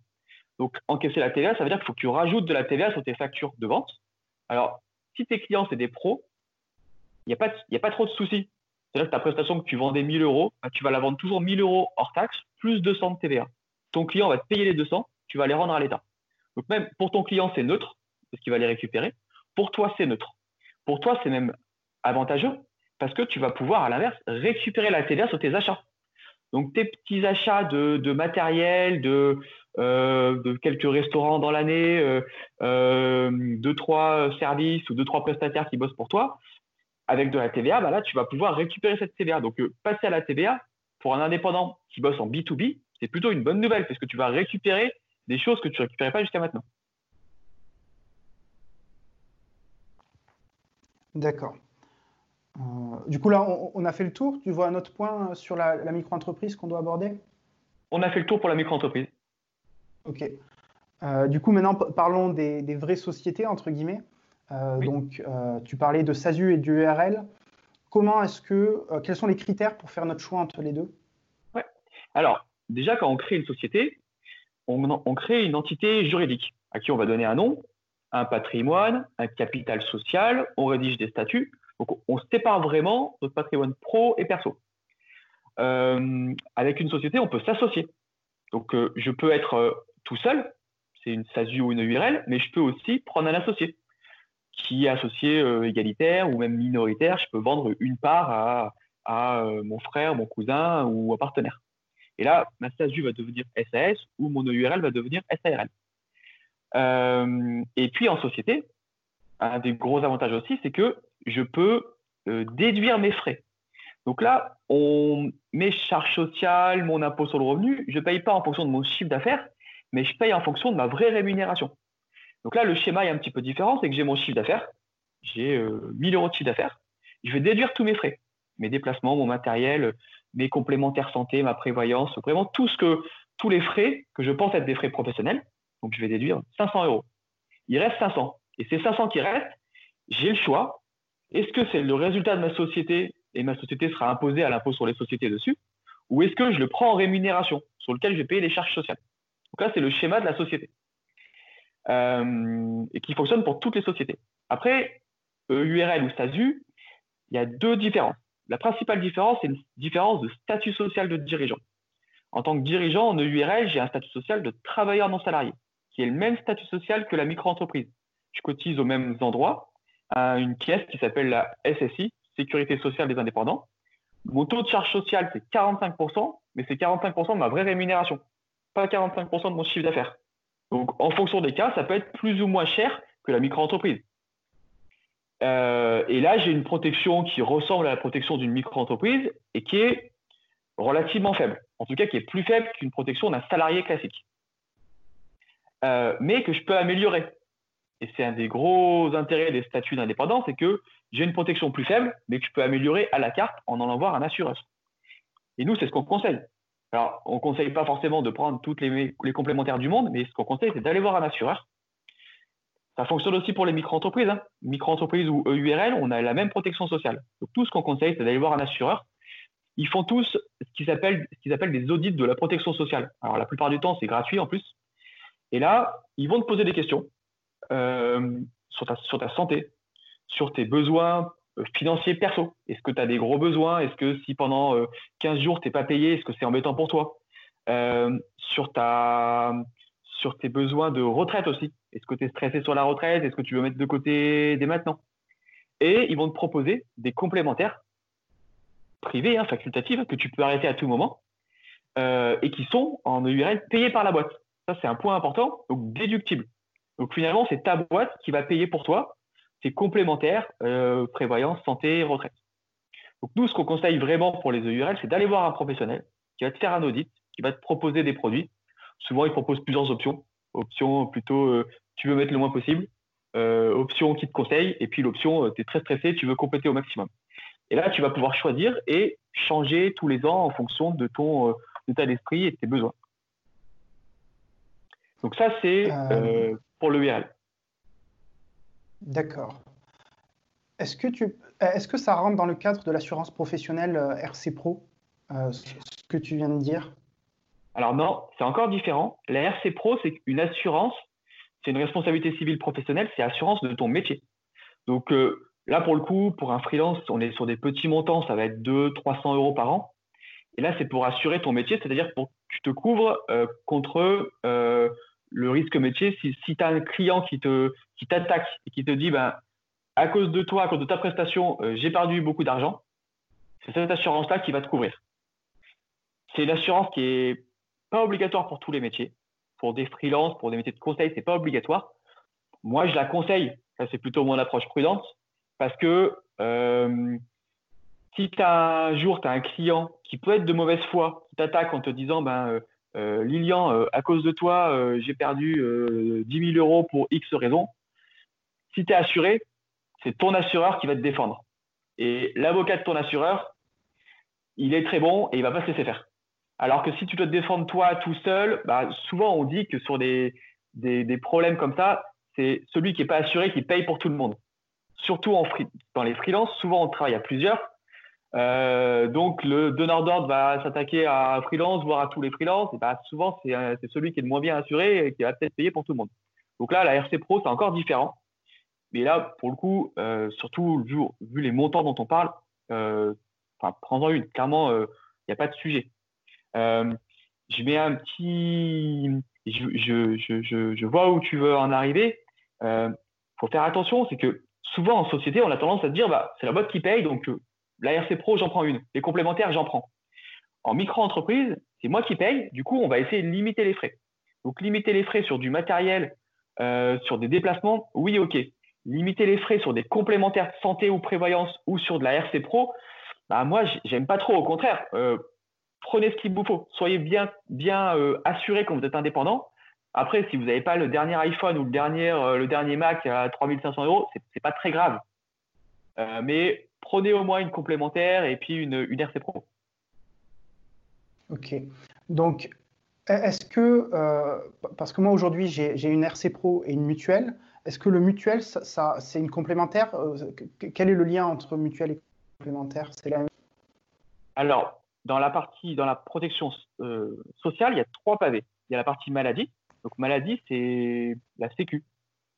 [SPEAKER 2] Donc, encaisser la TVA, ça veut dire qu'il faut que tu rajoutes de la TVA sur tes factures de vente. Alors, si tes clients, c'est des pros, il n'y a, pas, a pas trop de soucis. C'est-à-dire que ta prestation que tu vendais 1000 euros, bah, tu vas la vendre toujours 1000 euros hors taxe, plus 200 de TVA. Ton client va te payer les 200, tu vas les rendre à l'État. Donc, même pour ton client, c'est neutre, parce qu'il va les récupérer. Pour toi, c'est neutre. Pour toi, c'est même avantageux, parce que tu vas pouvoir, à l'inverse, récupérer la TVA sur tes achats. Donc, tes petits achats de, matériel, euh, de, quelques restaurants dans l'année, euh, euh, deux, trois services ou deux, trois prestataires qui bossent pour toi, avec de la TVA, bah là, tu vas pouvoir récupérer cette TVA. Donc, passer à la TVA, pour un indépendant qui bosse en B2B, c'est plutôt une bonne nouvelle parce que tu vas récupérer des choses que tu ne récupérais pas jusqu'à maintenant.
[SPEAKER 1] D'accord. Euh, du coup, là, on, a fait le tour. Tu vois un autre point sur la, micro-entreprise qu'on doit aborder?
[SPEAKER 2] On a fait le tour pour la micro-entreprise.
[SPEAKER 1] Ok. Euh, du coup, maintenant, parlons des, vraies sociétés, entre guillemets. Euh, donc, tu parlais de SASU et d'URL. Comment est-ce que, quels sont les critères pour faire notre choix entre les deux?
[SPEAKER 2] Ouais. Alors, déjà, quand on crée une société, on crée une entité juridique à qui on va donner un nom, un patrimoine, un capital social, on rédige des statuts. Donc, on sépare vraiment notre patrimoine pro et perso. Euh, avec une société, on peut s'associer. Donc, euh, je peux être euh, tout seul, c'est une SASU ou une URL, mais je peux aussi prendre un associé qui est associé égalitaire ou même minoritaire. Je peux vendre une part à, à mon frère, mon cousin ou un partenaire. Et là, ma SASU va devenir SAS ou mon URL va devenir SARL. et puis en société, un des gros avantages aussi, c'est que je peux euh, déduire mes frais. Donc là, mes charges sociales, mon impôt sur le revenu, je ne paye pas en fonction de mon chiffre d'affaires, mais je paye en fonction de ma vraie rémunération. Donc là, le schéma est un petit peu différent, c'est que j'ai mon chiffre d'affaires, j'ai 1000 euh, euros de chiffre d'affaires, je vais déduire tous mes frais, mes déplacements, mon matériel, mes complémentaires santé, ma prévoyance, vraiment tout ce que, tous les frais que je pense être des frais professionnels. Donc je vais déduire 500 euros. Il reste 500. Et ces 500 qui restent, j'ai le choix est-ce que c'est le résultat de ma société et ma société sera imposée à l'impôt sur les sociétés dessus Ou est-ce que je le prends en rémunération sur lequel je vais payer les charges sociales? Donc là, c'est le schéma de la société et qui fonctionne pour toutes les sociétés. Après, URL ou SASU, il y a deux différences. La principale différence, c'est une différence de statut social de dirigeant. En tant que dirigeant en URL, j'ai un statut social de travailleur non salarié, qui est le même statut social que la micro-entreprise. Je cotise aux mêmes endroits, à une caisse qui s'appelle la SSI, Sécurité sociale des indépendants. Mon taux de charge sociale, c'est 45%, mais c'est 45% de ma vraie rémunération, pas 45% de mon chiffre d'affaires. Donc, en fonction des cas, ça peut être plus ou moins cher que la micro-entreprise. Euh, et là, j'ai une protection qui ressemble à la protection d'une micro-entreprise et qui est relativement faible. En tout cas, qui est plus faible qu'une protection d'un salarié classique. Euh, mais que je peux améliorer et c'est un des gros intérêts des statuts d'indépendance, c'est que j'ai une protection plus faible, mais que je peux améliorer à la carte en allant voir un assureur. Et nous, c'est ce qu'on conseille. Alors, on ne conseille pas forcément de prendre toutes les, complémentaires du monde, mais ce qu'on conseille, c'est d'aller voir un assureur. Ça fonctionne aussi pour les micro-entreprises. Hein. Micro-entreprises ou EURL, on a la même protection sociale. Donc, tout ce qu'on conseille, c'est d'aller voir un assureur. Ils font tous ce qu'ils appellent, des audits de la protection sociale. Alors, la plupart du temps, c'est gratuit en plus. Et là, ils vont te poser des questions. Euh, sur ta santé, sur tes besoins financiers perso. Est-ce que tu as des gros besoins? Est-ce que si pendant 15 jours, tu n'es pas payé, est-ce que c'est embêtant pour toi? Sur, ta, sur tes besoins de retraite aussi. Est-ce que tu es stressé sur la retraite? Est-ce que tu veux mettre de côté dès maintenant Et ils vont te proposer des complémentaires privés, hein, facultatifs, que tu peux arrêter à tout moment et qui sont en URL payés par la boîte. Ça, c'est un point important, donc déductible. Donc finalement, c'est ta boîte qui va payer pour toi tes complémentaires, euh, prévoyance, santé, retraite. Donc nous, ce qu'on conseille vraiment pour les EURL, c'est d'aller voir un professionnel qui va te faire un audit, qui va te proposer des produits. Souvent, il propose plusieurs options. Option plutôt, euh, tu veux mettre le moins possible. Euh, option qui te conseille. Et puis l'option, tu es très stressé, tu veux compléter au maximum. Et là, tu vas pouvoir choisir et changer tous les ans en fonction de ton état d'esprit et de tes besoins. Donc ça, c'est pour le URL.
[SPEAKER 1] D'accord. Est-ce que, ça rentre dans le cadre de l'assurance professionnelle euh, RC Pro, ce que tu viens de dire?
[SPEAKER 2] Alors non, c'est encore différent. La RC Pro, c'est une assurance, c'est une responsabilité civile professionnelle, c'est assurance de ton métier. Donc là, pour le coup, pour un freelance, on est sur des petits montants, ça va être 200-300 euros par an. Et là, c'est pour assurer ton métier, c'est-à-dire pour que tu te couvres contre le risque métier, si, si tu as un client qui qui t'attaque et qui te dit ben, à cause de toi, à cause de ta prestation, euh, j'ai perdu beaucoup d'argent, c'est cette assurance-là qui va te couvrir. C'est une assurance qui est pas obligatoire pour tous les métiers. Pour des freelances, pour des métiers de conseil, c'est pas obligatoire. Moi, je la conseille. Ça, c'est plutôt mon approche prudente parce que euh, si tu un jour, tu as un client qui peut être de mauvaise foi, qui t'attaque en te disant ben, euh, Lilian, euh, à cause de toi, euh, j'ai perdu 10 000 euros pour X raison. Si tu es assuré, c'est ton assureur qui va te défendre. Et l'avocat de ton assureur, il est très bon et il va pas se laisser faire. Alors que si tu dois te défendre toi tout seul, bah, souvent on dit que sur des, des, problèmes comme ça, c'est celui qui n'est pas assuré qui paye pour tout le monde. Surtout dans les freelances, souvent on travaille à plusieurs euh, donc le donneur d'ordre va s'attaquer à un freelance, voire à tous les freelances. Et bah, souvent, euh, c'est celui qui est le moins bien assuré et qui va peut-être payer pour tout le monde. Donc là, la RC Pro, c'est encore différent. Mais là, pour le coup, euh, surtout vu, vu, les montants dont on parle, prends-en une. Clairement, il n'y a pas de sujet. je mets un petit. Je, je, je, je, vois où tu veux en arriver. Il faut faire attention, c'est que souvent en société, on a tendance à se dire bah, c'est la boîte qui paye, donc la RC Pro, j'en prends une. Les complémentaires, j'en prends. En micro-entreprise, c'est moi qui paye. Du coup, on va essayer de limiter les frais. Donc, limiter les frais sur du matériel, euh, sur des déplacements, oui, OK. Limiter les frais sur des complémentaires de santé ou prévoyance ou sur de la RC Pro, bah, moi, j'aime pas trop. Au contraire, euh, prenez ce qu'il vous faut. Soyez bien, bien euh, assuré quand vous êtes indépendant. Après, si vous n'avez pas le dernier iPhone ou le dernier, Mac à 3500 euros, c'est pas très grave. mais prenez au moins une complémentaire et puis une, une RC Pro.
[SPEAKER 1] Ok. Donc, est-ce que, euh, parce que moi aujourd'hui j'ai une RC Pro et une mutuelle, est-ce que le mutuel, ça, c'est une complémentaire euh, Quel est le lien entre mutuelle et complémentaire? C'est la
[SPEAKER 2] Alors, dans la partie, dans la protection euh, sociale, il y a trois pavés. Il y a la partie maladie. Donc, maladie, c'est la Sécu.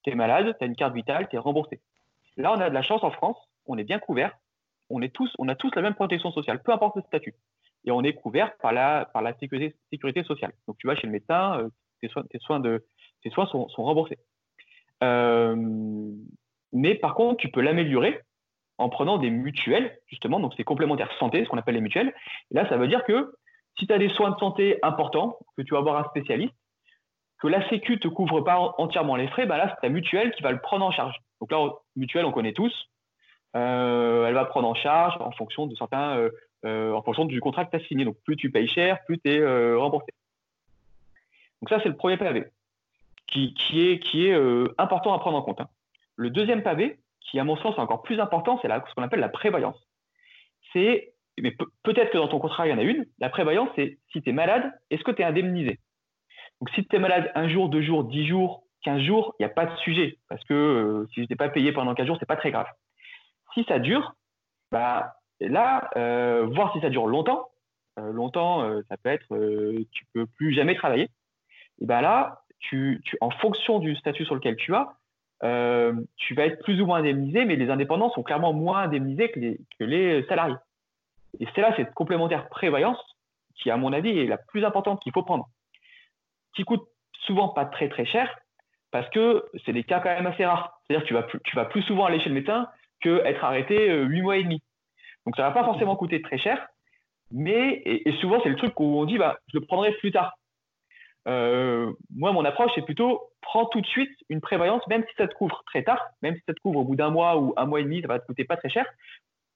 [SPEAKER 2] Tu es malade, tu as une carte vitale, tu es remboursé. Là, on a de la chance en France, on est bien couvert. On, a tous la même protection sociale, peu importe le statut. Et on est couvert par la, sécurité, sociale. Donc, tu vas chez le médecin, euh, tes, soins, sont remboursés. Euh, mais par contre, tu peux l'améliorer en prenant des mutuelles, justement, donc c'est complémentaire santé, ce qu'on appelle les mutuelles. Et là, ça veut dire que si tu as des soins de santé importants, que tu vas voir un spécialiste, que la Sécu ne te couvre pas entièrement les frais, bah là, c'est ta mutuelle qui va le prendre en charge. Donc là, mutuelle, on connaît tous. Euh, elle va prendre en charge en fonction de certains, euh, euh, en fonction du contrat que tu as signé. Donc plus tu payes cher, plus tu es remboursé. Donc ça, c'est le premier pavé qui, est, important à prendre en compte. Hein. Le deuxième pavé, qui à mon sens est encore plus important, c'est ce qu'on appelle la prévoyance. C'est, mais peut-être que dans ton contrat, il y en a une. La prévoyance, c'est si tu es malade, est-ce que tu es indemnisé? Donc si tu es malade un jour, deux jours, dix jours, quinze jours, il n'y a pas de sujet. Parce que si je n'ai pas payé pendant 15 jours, c'est pas très grave si ça dure, bah, là, euh, voir si ça dure longtemps, euh, longtemps, euh, ça peut être tu peux plus jamais travailler. Et ben là, tu, en fonction du statut sur lequel tu as, tu vas être plus ou moins indemnisé, mais les indépendants sont clairement moins indemnisés que les, salariés. Et c'est là cette complémentaire prévoyance qui, à mon avis, est la plus importante qu'il faut prendre, qui coûte souvent pas très très cher, parce que c'est des cas quand même assez rares. C'est-à-dire que tu vas, plus, tu vas plus souvent aller chez le médecin qu'être arrêté huit mois et demi. Donc ça ne va pas forcément coûter très cher, mais et, souvent c'est le truc où on dit bah, je le prendrai plus tard. Euh, moi, mon approche, c'est plutôt prends tout de suite une prévoyance, même si ça te couvre très tard, même si ça te couvre au bout d'un mois ou un mois et demi, ça va te coûter pas très cher.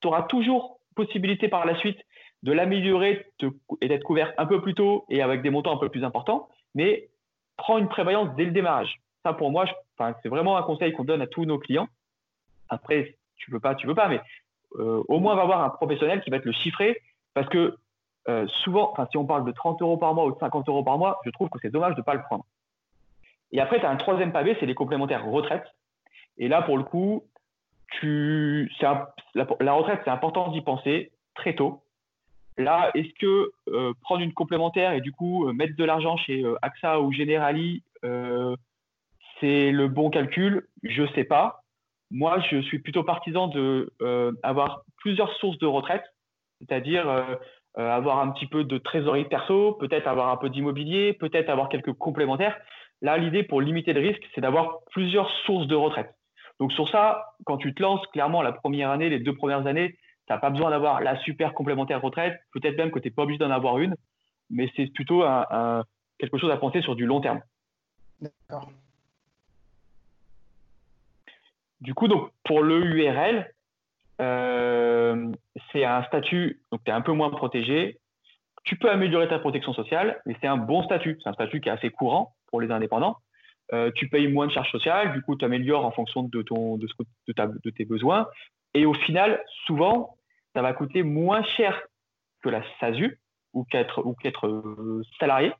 [SPEAKER 2] Tu auras toujours possibilité par la suite de l'améliorer et d'être couvert un peu plus tôt et avec des montants un peu plus importants, mais prends une prévoyance dès le démarrage. Ça, pour moi, c'est vraiment un conseil qu'on donne à tous nos clients. Après, tu veux pas, tu veux pas, mais euh, au moins va avoir un professionnel qui va te le chiffrer parce que euh, souvent, si on parle de 30 euros par mois ou de 50 euros par mois, je trouve que c'est dommage de ne pas le prendre. Et après, tu as un troisième pavé, c'est les complémentaires retraite. Et là, pour le coup, tu, la, retraite, c'est important d'y penser très tôt. Là, est-ce que euh, prendre une complémentaire et du coup mettre de l'argent chez AXA ou Generali, c'est le bon calcul? Je ne sais pas. Moi, je suis plutôt partisan de euh, avoir plusieurs sources de retraite, c'est-à-dire euh, euh, avoir un petit peu de trésorerie perso, peut-être avoir un peu d'immobilier, peut-être avoir quelques complémentaires. Là, l'idée pour limiter le risque, c'est d'avoir plusieurs sources de retraite. Donc sur ça, quand tu te lances, clairement, la première année, les deux premières années, tu n'as pas besoin d'avoir la super complémentaire retraite, peut-être même que tu n'es pas obligé d'en avoir une, mais c'est plutôt quelque chose à penser sur du long terme. D'accord. Du coup, donc, pour le URL, euh, c'est un statut, donc tu es un peu moins protégé. Tu peux améliorer ta protection sociale, mais c'est un bon statut. C'est un statut qui est assez courant pour les indépendants. Euh, tu payes moins de charges sociales, du coup, tu améliores en fonction de, ton, de, de, tes besoins. Et au final, souvent, ça va coûter moins cher que la SASU ou qu'être ou qu'être euh, salarié,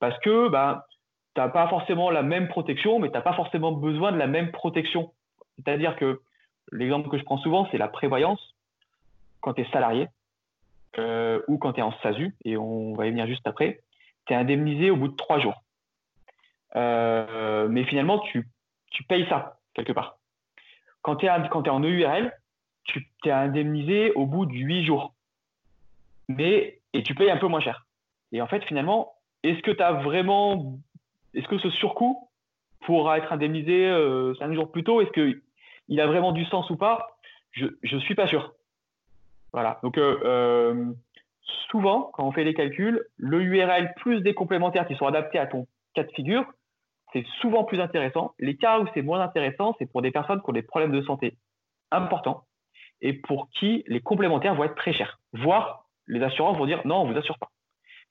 [SPEAKER 2] parce que bah, tu n'as pas forcément la même protection, mais tu n'as pas forcément besoin de la même protection c'est-à-dire que l'exemple que je prends souvent, c'est la prévoyance quand tu es salarié euh, ou quand tu es en SASU, et on va y venir juste après, tu es indemnisé au bout de trois jours. Euh, mais finalement, tu, payes ça quelque part. Quand tu es, es, en EURL, tu es indemnisé au bout de huit jours. Mais, et tu payes un peu moins cher. Et en fait, finalement, est-ce que tu as vraiment. Est-ce que ce surcoût pourra être indemnisé euh, cinq jours plus tôt? Est-ce que il a vraiment du sens ou pas Je ne suis pas sûr. Voilà. Donc, euh, euh, souvent, quand on fait les calculs, le URL plus des complémentaires qui sont adaptés à ton cas de figure, c'est souvent plus intéressant. Les cas où c'est moins intéressant, c'est pour des personnes qui ont des problèmes de santé importants et pour qui les complémentaires vont être très chers. Voire, les assurances vont dire non, on ne vous assure pas.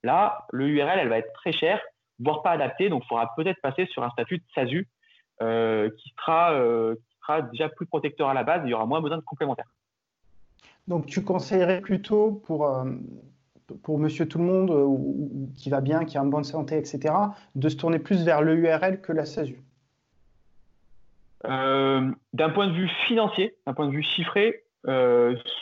[SPEAKER 2] Là, le URL, elle va être très chère, voire pas adaptée, donc il faudra peut-être passer sur un statut de SASU euh, qui sera, déjà plus protecteur à la base, il y aura moins besoin de complémentaires.
[SPEAKER 1] Donc tu conseillerais plutôt pour, euh, pour monsieur tout le monde euh, qui va bien, qui a une bonne santé, etc., de se tourner plus vers le URL que la SASU?
[SPEAKER 2] Euh, D'un point de vue financier, d'un point de vue chiffré,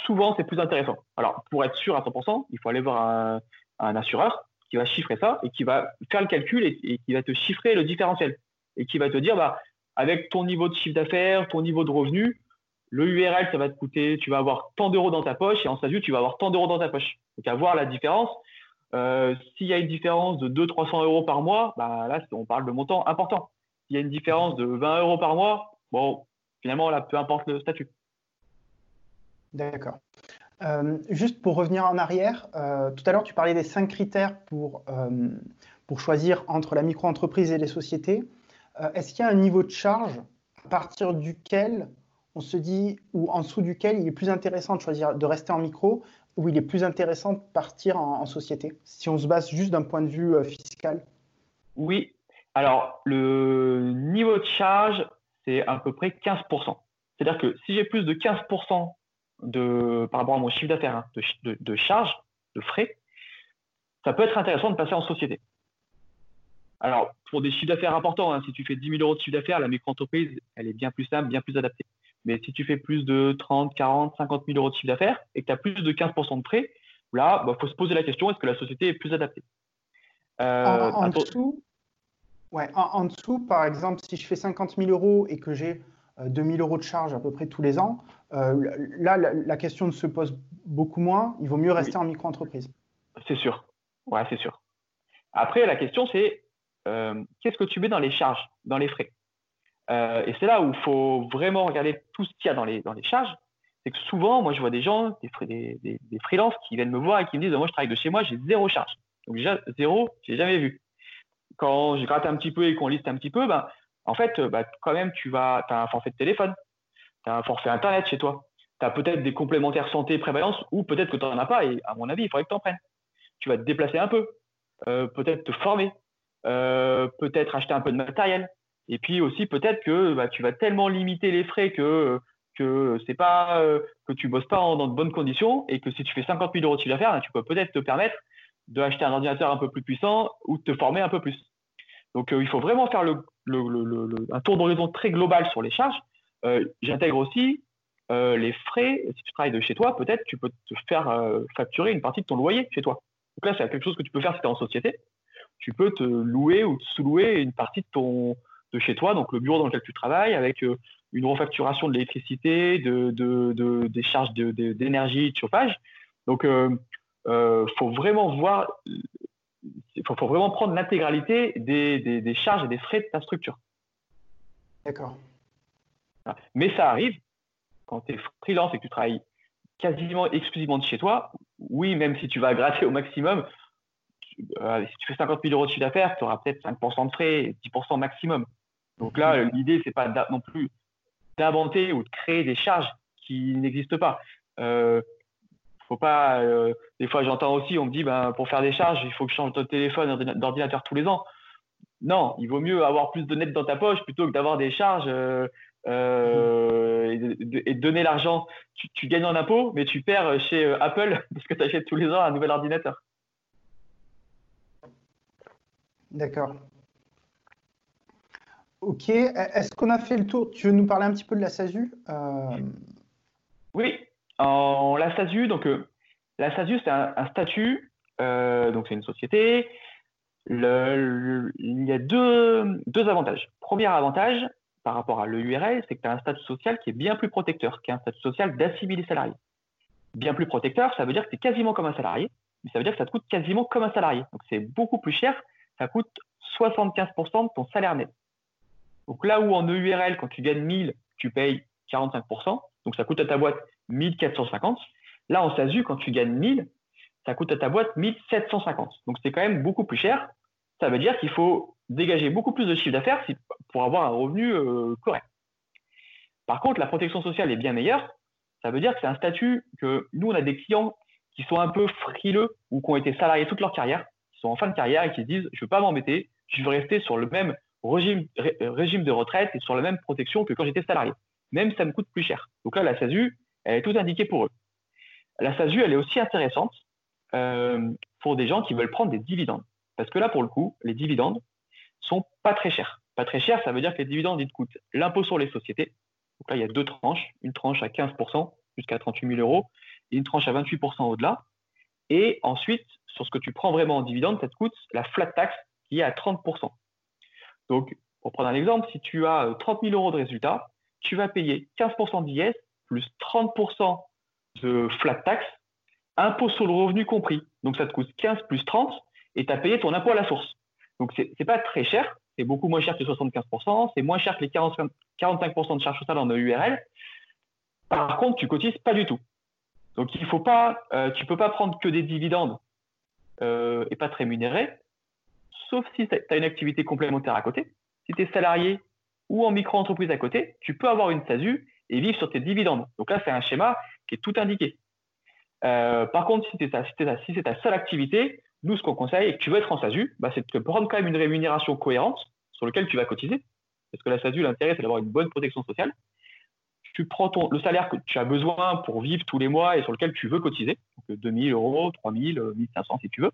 [SPEAKER 2] souvent c'est plus intéressant. Alors pour être sûr à 100%, il faut aller voir un, assureur qui va chiffrer ça et qui va faire le calcul et, et, qui va te chiffrer le différentiel et qui va te dire bah, avec ton niveau de chiffre d'affaires, ton niveau de revenu, le URL, ça va te coûter, tu vas avoir tant d'euros dans ta poche et en SASU, tu vas avoir tant d'euros dans ta poche. Donc, à voir la différence. Euh, s'il y a une différence de 200-300 euros par mois, bah, là, on parle de montant important. S'il y a une différence de 20 euros par mois, bon, finalement, là, peu importe le statut.
[SPEAKER 1] D'accord. Euh, juste pour revenir en arrière, euh, tout à l'heure, tu parlais des cinq critères pour, pour choisir entre la micro-entreprise et les sociétés. Euh, est-ce qu'il y a un niveau de charge à partir duquel on se dit, ou en dessous duquel il est plus intéressant de choisir de rester en micro, ou il est plus intéressant de partir en, société, si on se base juste d'un point de vue euh, fiscal?
[SPEAKER 2] Oui. Alors, le niveau de charge, c'est à peu près 15%. C'est-à-dire que si j'ai plus de 15% de, par rapport à mon chiffre d'affaires hein, de, de charges, de frais, ça peut être intéressant de passer en société. Alors, pour des chiffres d'affaires importants, hein, si tu fais 10 000 euros de chiffre d'affaires, la micro-entreprise, elle est bien plus simple, bien plus adaptée. Mais si tu fais plus de 30, 40, 50 000 euros de chiffre d'affaires et que tu as plus de 15% de prêt, là, il bah, faut se poser la question est-ce que la société est plus adaptée?
[SPEAKER 1] Euh, en, dessous Ouais, en, dessous, par exemple, si je fais 50 000 euros et que j'ai 2 000 euros de charges à peu près tous les ans, là, la, question ne se pose beaucoup moins. Il vaut mieux rester en micro-entreprise.
[SPEAKER 2] C'est sûr. Ouais, c'est sûr. Après, la question, c'est qu'est-ce que tu mets dans les charges, dans les frais Et c'est là où il faut vraiment regarder tout ce qu'il y a dans les, charges c'est que souvent, moi, je vois des gens, des, des, freelances qui viennent me voir et qui me disent Moi, je travaille de chez moi, j'ai zéro charge. Donc, déjà, zéro, j'ai jamais vu. Quand je gratte un petit peu et qu'on liste un petit peu, ben, en fait, bah, quand même, tu as un forfait de téléphone, tu as un forfait Internet chez toi, tu as peut-être des complémentaires santé prévalence ou peut-être que tu n'en as pas et à mon avis, il faudrait que tu en prennes. Tu vas te déplacer un peu, euh, peut-être te former, euh, peut-être acheter un peu de matériel. Et puis aussi, peut-être que bah, tu vas tellement limiter les frais que que c'est pas euh, que tu bosses pas dans de bonnes conditions et que si tu fais 50 000 euros de chiffre d'affaires, tu peux peut-être te permettre d'acheter un ordinateur un peu plus puissant ou de te former un peu plus. Donc euh, il faut vraiment faire le, un tour d'horizon très global sur les charges. Euh, j'intègre aussi les frais. Si tu travailles de chez toi, peut-être tu peux te faire facturer une partie de ton loyer chez toi. Donc là, c'est quelque chose que tu peux faire si tu es en société. Tu peux te louer ou te sous-louer une partie de ton de chez toi, donc le bureau dans lequel tu travailles, avec une refacturation de l'électricité, de, des charges d'énergie, de, chauffage. Donc, il euh, euh, faut vraiment voir, faut, vraiment prendre l'intégralité des, charges et des frais de ta structure.
[SPEAKER 1] D'accord.
[SPEAKER 2] Mais ça arrive, quand tu es freelance et que tu travailles quasiment exclusivement de chez toi, oui, même si tu vas gratter au maximum, euh, si tu fais 50 000 euros de chiffre d'affaires, tu auras peut-être 5% de frais, 10% maximum. Donc là, l'idée, c'est pas non plus d'inventer ou de créer des charges qui n'existent pas. Euh, faut pas. Euh, des fois, j'entends aussi, on me dit, ben, pour faire des charges, il faut que je change de téléphone, d'ordinateur tous les ans. Non, il vaut mieux avoir plus de net dans ta poche plutôt que d'avoir des charges euh, et, de, donner l'argent. Tu, tu, gagnes en impôts, mais tu perds chez Apple parce que tu achètes tous les ans un nouvel ordinateur.
[SPEAKER 1] D'accord. Ok. Est-ce qu'on a fait le tour? Tu veux nous parler un petit peu de la SASU euh,
[SPEAKER 2] Oui. La SASU, donc euh, la SASU, c'est un, statut, euh, donc c'est une société. il y a deux, deux, avantages. Premier avantage par rapport à l'EURL, c'est que tu as un statut social qui est bien plus protecteur qu'un statut social d'assimilé salarié. Bien plus protecteur, ça veut dire que tu es quasiment comme un salarié, mais ça veut dire que ça te coûte quasiment comme un salarié. Donc c'est beaucoup plus cher, ça coûte 75% de ton salaire net. Donc là où en EURL, quand tu gagnes 1000, tu payes 45%, donc ça coûte à ta boîte 1450. Là, en SASU, quand tu gagnes 1000, ça coûte à ta boîte 1750. Donc c'est quand même beaucoup plus cher. Ça veut dire qu'il faut dégager beaucoup plus de chiffre d'affaires pour avoir un revenu euh, correct. Par contre, la protection sociale est bien meilleure. Ça veut dire que c'est un statut que nous, on a des clients qui sont un peu frileux ou qui ont été salariés toute leur carrière, sont en fin de carrière et qui se disent je ne veux pas m'embêter, je veux rester sur le même régime, régime de retraite et sur la même protection que quand j'étais salarié. Même ça me coûte plus cher. Donc là, la SASU, elle est tout indiquée pour eux. La SASU, elle est aussi intéressante euh, pour des gens qui veulent prendre des dividendes. Parce que là, pour le coup, les dividendes sont pas très chers. Pas très chers, ça veut dire que les dividendes, ils te coûtent l'impôt sur les sociétés. Donc là, il y a deux tranches. Une tranche à 15% jusqu'à 38 000 euros et une tranche à 28% au-delà. Et ensuite, sur ce que tu prends vraiment en dividende, ça te coûte la flat tax qui est à 30%. Donc, pour prendre un exemple, si tu as 30 euh, 000 euros de résultats, tu vas payer 15% d'IS plus 30% de flat tax, impôt sur le revenu compris. Donc, ça te coûte 15 plus 30 et tu as payé ton impôt à la source. Donc, ce n'est pas très cher. C'est beaucoup moins cher que les 75%. C'est moins cher que les 45% de charges sociales en EURL. Par contre, tu cotises pas du tout. Donc, il faut pas, euh, tu ne peux pas prendre que des dividendes euh, et pas te rémunérer sauf si tu as une activité complémentaire à côté. Si tu es salarié ou en micro-entreprise à côté, tu peux avoir une SASU et vivre sur tes dividendes. Donc là, c'est un schéma qui est tout indiqué. Euh, par contre, si, c'est ta seule activité, nous, ce qu'on conseille et que tu veux être en SASU, bah, c'est de prendre quand même une rémunération cohérente sur laquelle tu vas cotiser. Parce que la SASU, l'intérêt, c'est d'avoir une bonne protection sociale. Tu prends le salaire que tu as besoin pour vivre tous les mois et sur lequel tu veux cotiser, donc 2000 euros, 3000, 1500 si tu veux.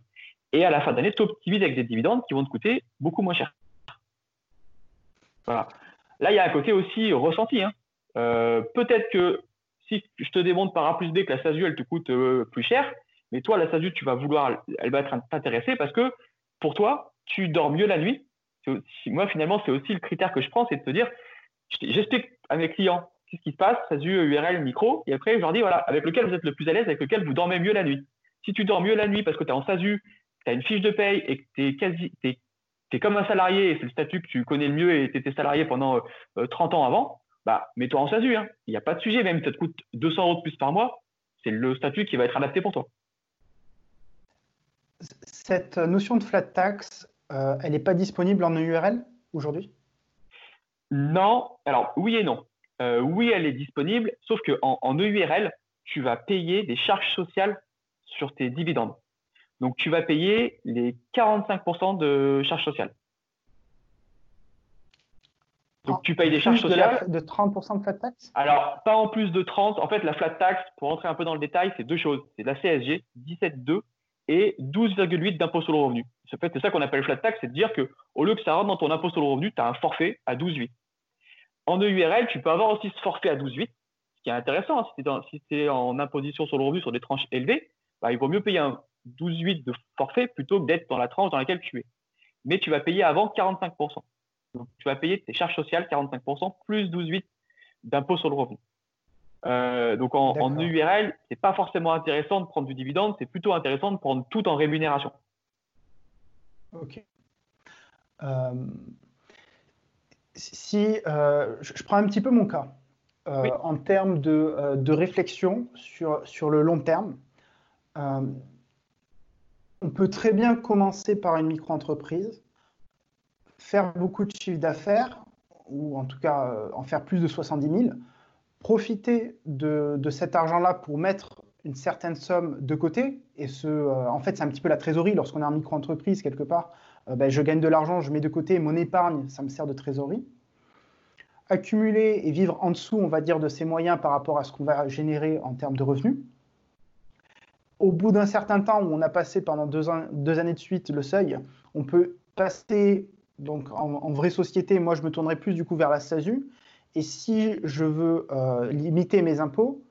[SPEAKER 2] Et à la fin d'année, tu optimises avec des dividendes qui vont te coûter beaucoup moins cher. Voilà. Là, il y a un côté aussi ressenti. Hein. Euh, peut-être que si je te démontre par A plus B que la SASU, elle te coûte euh, plus cher, mais toi, la SASU, tu vas vouloir, elle va être t'intéresser parce que pour toi, tu dors mieux la nuit moi, finalement, c'est aussi le critère que je prends, c'est de se dire, j'explique à mes clients qu'est-ce qui se passe, SASU, URL, micro, et après, je leur dis, voilà, avec lequel vous êtes le plus à l'aise, avec lequel vous dormez mieux la nuit. Si tu dors mieux la nuit parce que tu es en SASU, tu as une fiche de paye et que tu es quasi, es, comme un salarié, et c'est le statut que tu connais le mieux et tu étais salarié pendant 30 euh, ans avant, bah, mets-toi en SASU. Hein. Il n'y a pas de sujet, même si ça te coûte 200 euros de plus par mois, c'est le statut qui va être adapté pour toi.
[SPEAKER 1] Cette notion de flat tax, euh, elle n'est pas disponible en URL aujourd'hui?
[SPEAKER 2] Non. Alors, oui et non. Euh, oui, elle est disponible, sauf qu'en en, EURL, tu vas payer des charges sociales sur tes dividendes. Donc, tu vas payer les 45% de charges sociales.
[SPEAKER 1] Donc, tu payes des charges sociales. De, 30% de flat tax?
[SPEAKER 2] Alors, pas en plus de 30. En fait, la flat tax, pour rentrer un peu dans le détail, c'est deux choses. C'est la CSG, 17,2 et 12,8 d'impôt sur le revenu. C'est ça qu'on appelle flat tax, c'est de dire qu'au lieu que ça rentre dans ton impôt sur le revenu, tu as un forfait à 12,8. En EURL, tu peux avoir aussi ce forfait à 12,8, ce qui est intéressant. Hein, si tu es, en imposition sur le revenu sur des tranches élevées, bah, il vaut mieux payer un 12,8 de forfait plutôt que d'être dans la tranche dans laquelle tu es. Mais tu vas payer avant 45%. Donc, tu vas payer tes charges sociales 45% plus 12,8% d'impôt sur le revenu. Euh, donc en, en URL, c'est pas forcément intéressant de prendre du dividende, c'est plutôt intéressant de prendre tout en rémunération.
[SPEAKER 1] Ok. Euh, si euh, je, prends un petit peu mon cas en termes de, de, réflexion sur, sur le long terme, on peut très bien commencer par une micro-entreprise, faire beaucoup de chiffre d'affaires, ou en tout cas en faire plus de 70 000, profiter de, cet argent-là pour mettre une certaine somme de côté. Et ce, euh, en fait, c'est un petit peu la trésorerie. Lorsqu'on est en micro-entreprise, quelque part, euh, ben, je gagne de l'argent, je mets de côté mon épargne, ça me sert de trésorerie. Accumuler et vivre en dessous, on va dire, de ces moyens par rapport à ce qu'on va générer en termes de revenus. Au bout d'un certain temps où on a passé pendant deux, années de suite le seuil, on peut passer donc en, en vraie société. Moi, je me tournerai plus du coup vers la SASU et si je veux euh, limiter mes impôts,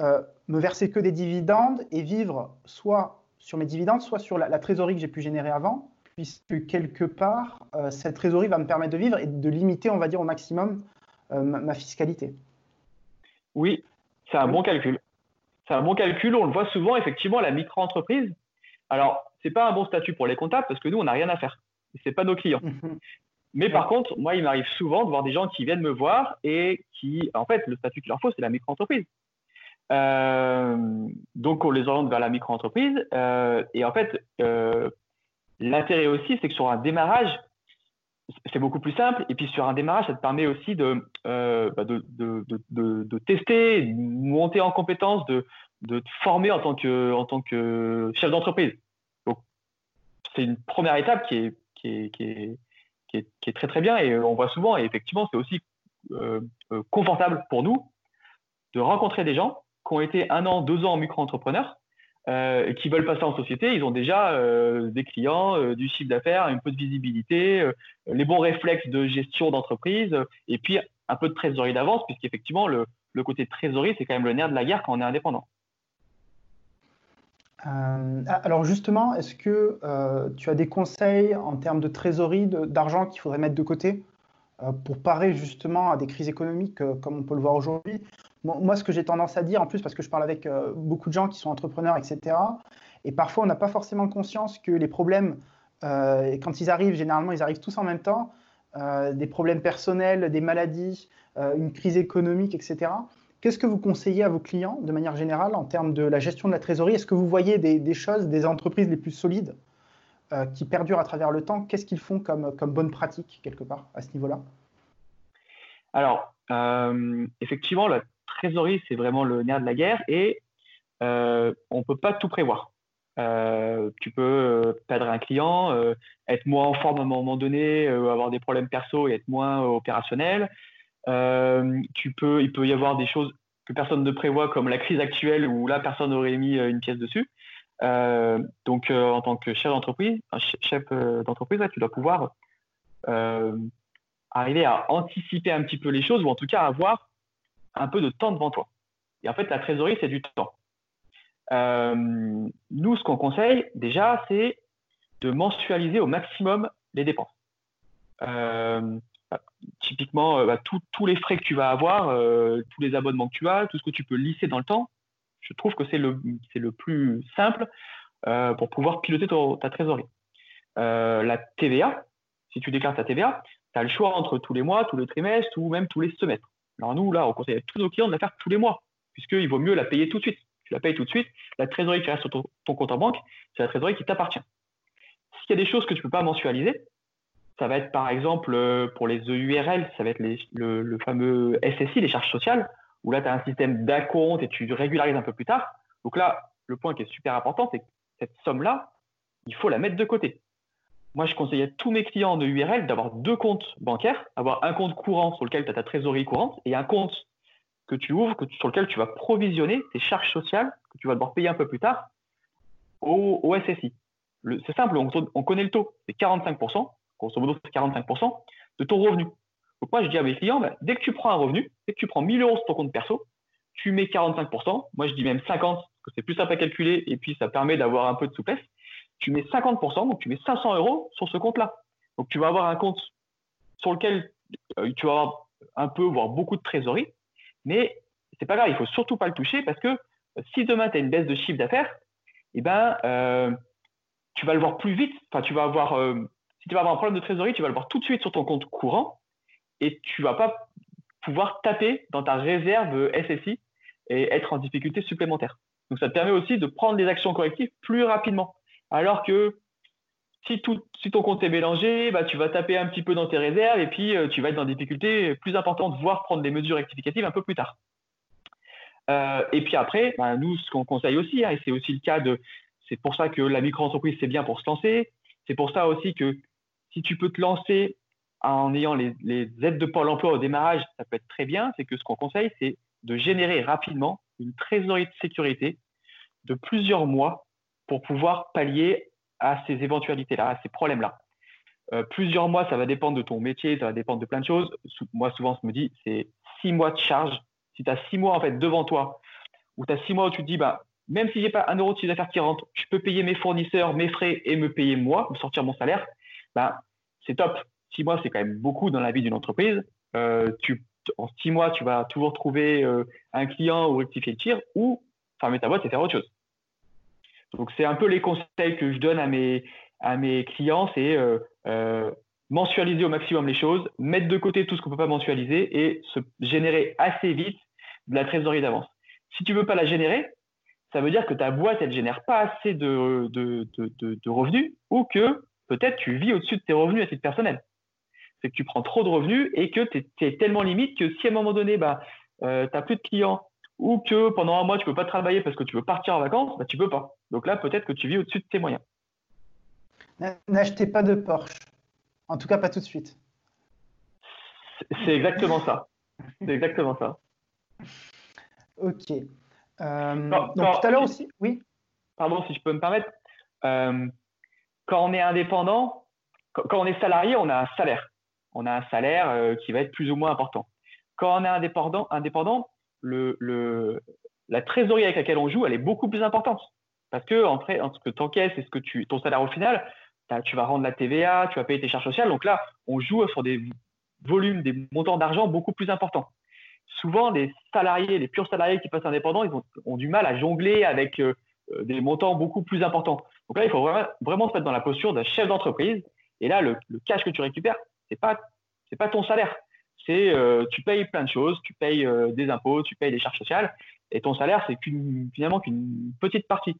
[SPEAKER 1] euh, me verser que des dividendes et vivre soit sur mes dividendes, soit sur la, trésorerie que j'ai pu générer avant, puisque quelque part, euh, cette trésorerie va me permettre de vivre et de limiter, on va dire, au maximum ma, fiscalité.
[SPEAKER 2] Oui, c'est un bon calcul. C'est un bon calcul. On le voit souvent, effectivement, la micro-entreprise. Alors, ce n'est pas un bon statut pour les comptables parce que nous, on n'a rien à faire. Ce n'est pas nos clients. Mais par contre, moi, il m'arrive souvent de voir des gens qui viennent me voir et qui, en fait, le statut qu'il leur faut, c'est la micro-entreprise. Euh, donc, on les oriente vers la micro-entreprise. Euh, et en fait, euh, l'intérêt aussi, c'est que sur un démarrage, c'est beaucoup plus simple. Et puis, sur un démarrage, ça te permet aussi de, bah, de, de, tester, de monter en compétence, de, te former en tant que, chef d'entreprise. Donc, c'est une première étape qui est, très très bien et euh, on voit souvent, et effectivement, c'est aussi euh, euh, confortable pour nous de rencontrer des gens qui ont été un an, deux ans en micro-entrepreneurs et qui veulent passer en société. Ils ont déjà des clients, du chiffre d'affaires, un peu de visibilité, les bons réflexes de gestion d'entreprise et puis un peu de trésorerie d'avance, puisqu'effectivement, le, le côté trésorerie, c'est quand même le nerf de la guerre quand on est indépendant.
[SPEAKER 1] Euh, ah, alors justement, est-ce que euh, tu as des conseils en termes de trésorerie, d'argent qu'il faudrait mettre de côté euh, pour parer justement à des crises économiques comme on peut le voir aujourd'hui? Moi, ce que j'ai tendance à dire, en plus parce que je parle avec beaucoup de gens qui sont entrepreneurs, etc., et parfois on n'a pas forcément conscience que les problèmes, quand ils arrivent, généralement ils arrivent tous en même temps, des problèmes personnels, des maladies, une crise économique, etc. Qu'est-ce que vous conseillez à vos clients de manière générale en termes de la gestion de la trésorerie? Est-ce que vous voyez des, choses, des entreprises les plus solides euh, qui perdurent à travers le temps? Qu'est-ce qu'ils font comme, comme bonne pratique quelque part à ce niveau-là?
[SPEAKER 2] Alors, euh, effectivement, trésorerie, c'est vraiment le nerf de la guerre et euh, on ne peut pas tout prévoir. tu peux perdre un client, être moins en forme à un moment donné, avoir des problèmes perso et être moins opérationnel. Euh, tu peux, il peut y avoir des choses que personne ne prévoit, comme la crise actuelle où là, personne n'aurait mis euh, une pièce dessus. Euh, donc, en tant que chef d'entreprise, chef d'entreprise, tu dois pouvoir arriver à anticiper un petit peu les choses ou en tout cas avoir un peu de temps devant toi. Et en fait, la trésorerie, c'est du temps. nous, ce qu'on conseille déjà, c'est de mensualiser au maximum les dépenses. typiquement, bah, tous les frais que tu vas avoir, tous les abonnements que tu as, tout ce que tu peux lisser dans le temps, je trouve que c'est le, le plus simple pour pouvoir piloter ta trésorerie. la TVA, si tu déclares ta TVA, tu as le choix entre tous les mois, tous les trimestres ou même tous les semestres. Alors nous, là, on conseille à tous nos clients de la faire tous les mois, puisqu'il vaut mieux la payer tout de suite. Tu la payes tout de suite, la trésorerie qui reste sur ton, compte en banque, c'est la trésorerie qui t'appartient. S'il y a des choses que tu ne peux pas mensualiser, ça va être par exemple euh, pour les EURL, ça va être le, fameux SSI, les charges sociales, où là tu as un système d'acompte et tu régularises un peu plus tard. Donc là, le point qui est super important, c'est que cette somme-là, il faut la mettre de côté. Moi, je conseille à tous mes clients de URL d'avoir deux comptes bancaires, avoir un compte courant sur lequel tu as ta trésorerie courante et un compte que tu ouvres, sur lequel tu vas provisionner tes charges sociales que tu vas devoir payer un peu plus tard au, SSI. C'est simple, on, connaît le taux, c'est 45%, grosso modo c'est 45% de ton revenu. Donc moi je dis à mes clients, bah, dès que tu prends un revenu, dès que tu prends 1000 euros sur ton compte perso, tu mets 45%, moi je dis même 50%, parce que c'est plus simple à calculer et puis ça permet d'avoir un peu de souplesse tu mets 50%, donc tu mets 500 euros sur ce compte-là. Donc tu vas avoir un compte sur lequel euh, tu vas avoir un peu, voire beaucoup de trésorerie, mais c'est pas grave, il faut surtout pas le toucher parce que euh, si demain tu as une baisse de chiffre d'affaires, eh ben, euh, tu vas le voir plus vite. Enfin, tu vas avoir, si tu vas avoir un problème de trésorerie, tu vas le voir tout de suite sur ton compte courant et tu vas pas pouvoir taper dans ta réserve SSI et être en difficulté supplémentaire. Donc ça te permet aussi de prendre des actions correctives plus rapidement. Alors que si, ton compte est mélangé, bah, tu vas taper un petit peu dans tes réserves et puis euh, tu vas être dans des difficultés plus importantes, voire prendre des mesures rectificatives un peu plus tard. Euh, et puis après, bah, nous, ce qu'on conseille aussi, hein, et c'est aussi le cas de, c'est pour ça que la micro-entreprise, c'est bien pour se lancer. C'est pour ça aussi que si tu peux te lancer en ayant les, les aides de Pôle emploi au démarrage, ça peut être très bien. C'est que ce qu'on conseille, c'est de générer rapidement une trésorerie de sécurité de plusieurs mois pour pouvoir pallier à ces éventualités-là, à ces problèmes-là. Euh, plusieurs mois, ça va dépendre de ton métier, ça va dépendre de plein de choses. Moi, souvent, je me dit, c'est six mois de charge. Si tu as six mois en fait devant toi, ou tu as six mois où tu te dis, bah, même si j'ai pas un euro de chiffre d'affaires qui rentre, je peux payer mes fournisseurs, mes frais et me payer moi, me sortir mon salaire, bah, c'est top. Six mois, c'est quand même beaucoup dans la vie d'une entreprise. Euh, en six mois, tu vas toujours trouver euh, un client ou rectifier le tir ou fermer ta boîte et faire autre chose. Donc, c'est un peu les conseils que je donne à mes, à mes clients, c'est euh, euh, mensualiser au maximum les choses, mettre de côté tout ce qu'on ne peut pas mensualiser et se générer assez vite de la trésorerie d'avance. Si tu ne veux pas la générer, ça veut dire que ta boîte, elle ne génère pas assez de, de, de, revenus ou que peut-être tu vis au-dessus de tes revenus à titre personnel. C'est que tu prends trop de revenus et que tu es, tellement limite que si à un moment donné, bah, euh, tu n'as plus de clients ou que pendant un mois, tu ne peux pas travailler parce que tu veux partir en vacances, bah, tu ne peux pas. Donc là, peut-être que tu vis au-dessus de tes moyens.
[SPEAKER 1] N'achetez pas de Porsche. En tout cas, pas tout de suite.
[SPEAKER 2] C'est exactement ça. C'est exactement ça.
[SPEAKER 1] Ok. Euh, donc tout à l'heure aussi, oui.
[SPEAKER 2] Pardon, si je peux me permettre. Euh, quand on est indépendant, quand, on est salarié, on a un salaire. On a un salaire euh, qui va être plus ou moins important. Quand on est indépendant, indépendant le, la trésorerie avec laquelle on joue, elle est beaucoup plus importante. Parce que entre, ce que tu encaisses et ce que tu, ton salaire au final, tu vas rendre la TVA, tu vas payer tes charges sociales. Donc là, on joue sur des volumes, des montants d'argent beaucoup plus importants. Souvent, les salariés, les purs salariés qui passent indépendants, ils ont, du mal à jongler avec euh, euh, des montants beaucoup plus importants. Donc là, il faut vraiment, se mettre dans la posture d'un chef d'entreprise. Et là, le, cash que tu récupères, ce n'est pas, pas ton salaire c'est euh, tu payes plein de choses, tu payes des impôts, tu payes des charges sociales, et ton salaire, c'est finalement qu'une petite partie.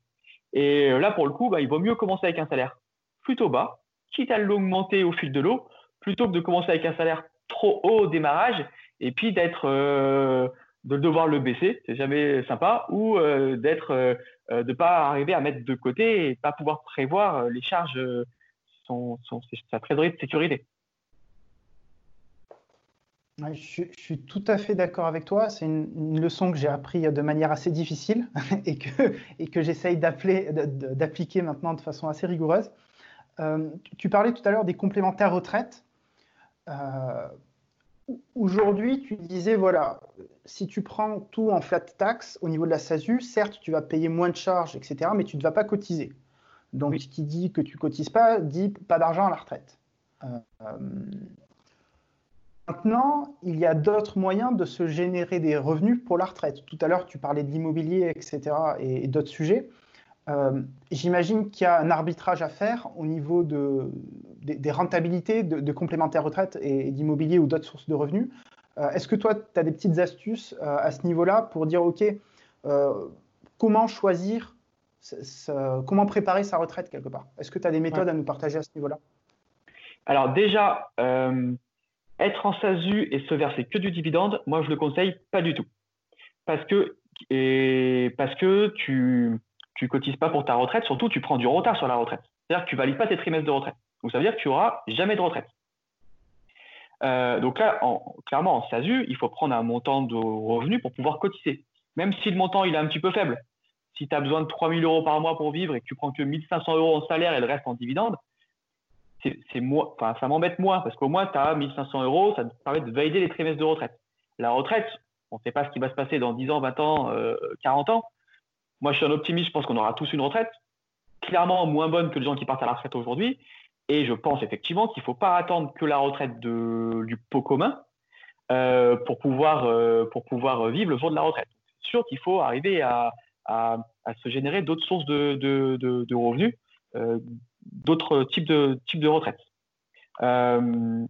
[SPEAKER 2] Et euh, là, pour le coup, bah, il vaut mieux commencer avec un salaire plutôt bas, quitte à l'augmenter au fil de l'eau, plutôt que de commencer avec un salaire trop haut au démarrage, et puis d'être de devoir le baisser, c'est jamais sympa, ou d'être de pas arriver à mettre de côté et pas pouvoir prévoir les charges, sa trésorerie de sécurité
[SPEAKER 1] je, suis tout à fait d'accord avec toi. C'est une, leçon que j'ai appris de manière assez difficile et que, et que j'essaye d'appliquer maintenant de façon assez rigoureuse. Euh, tu parlais tout à l'heure des complémentaires retraite. Euh, aujourd'hui, tu disais, voilà, si tu prends tout en flat tax au niveau de la SASU, certes, tu vas payer moins de charges, etc., mais tu ne vas pas cotiser. Donc, ce qui dit que tu cotises pas, dit pas d'argent à la retraite. Maintenant, il y a d'autres moyens de se générer des revenus pour la retraite. Tout à l'heure, tu parlais de l'immobilier, etc., et, d'autres sujets. Euh, j'imagine qu'il y a un arbitrage à faire au niveau de, des, rentabilités de, complémentaires retraite et, d'immobilier ou d'autres sources de revenus. Euh, est-ce que toi, tu as des petites astuces euh, à ce niveau-là pour dire, OK, comment choisir, comment préparer sa retraite quelque part? Est-ce que tu as des méthodes à nous partager à ce niveau-là?
[SPEAKER 2] Alors déjà, être en SASU et se verser que du dividende, moi je le conseille pas du tout. Parce que, parce que tu tu cotises pas pour ta retraite, surtout tu prends du retard sur la retraite. C'est-à-dire que tu valides pas tes trimestres de retraite. Donc ça veut dire que tu auras jamais de retraite. Euh, donc là, clairement, en SASU, il faut prendre un montant de revenus pour pouvoir cotiser. Même si le montant il est un petit peu faible. Si tu as besoin de 3 000 euros par mois pour vivre et que tu prends que 1 500 euros en salaire et le reste en dividende, c'est moi, enfin, ça m'embête moins parce qu'au moins, tu as 1500 euros, ça te permet de valider les trimestres de retraite. La retraite, on ne sait pas ce qui va se passer dans 10 ans, 20 ans, 40 euh, ans. Moi, je suis un optimiste, je pense qu'on aura tous une retraite, clairement moins bonne que les gens qui partent à la retraite aujourd'hui. Et je pense effectivement qu'il ne faut pas attendre que la retraite de, du pot commun euh, pour, pouvoir, euh, pour pouvoir vivre le jour de la retraite. C'est sûr qu'il faut arriver à, à, se générer d'autres sources de, de, de revenus d'autres types de, types de retraites. Euh,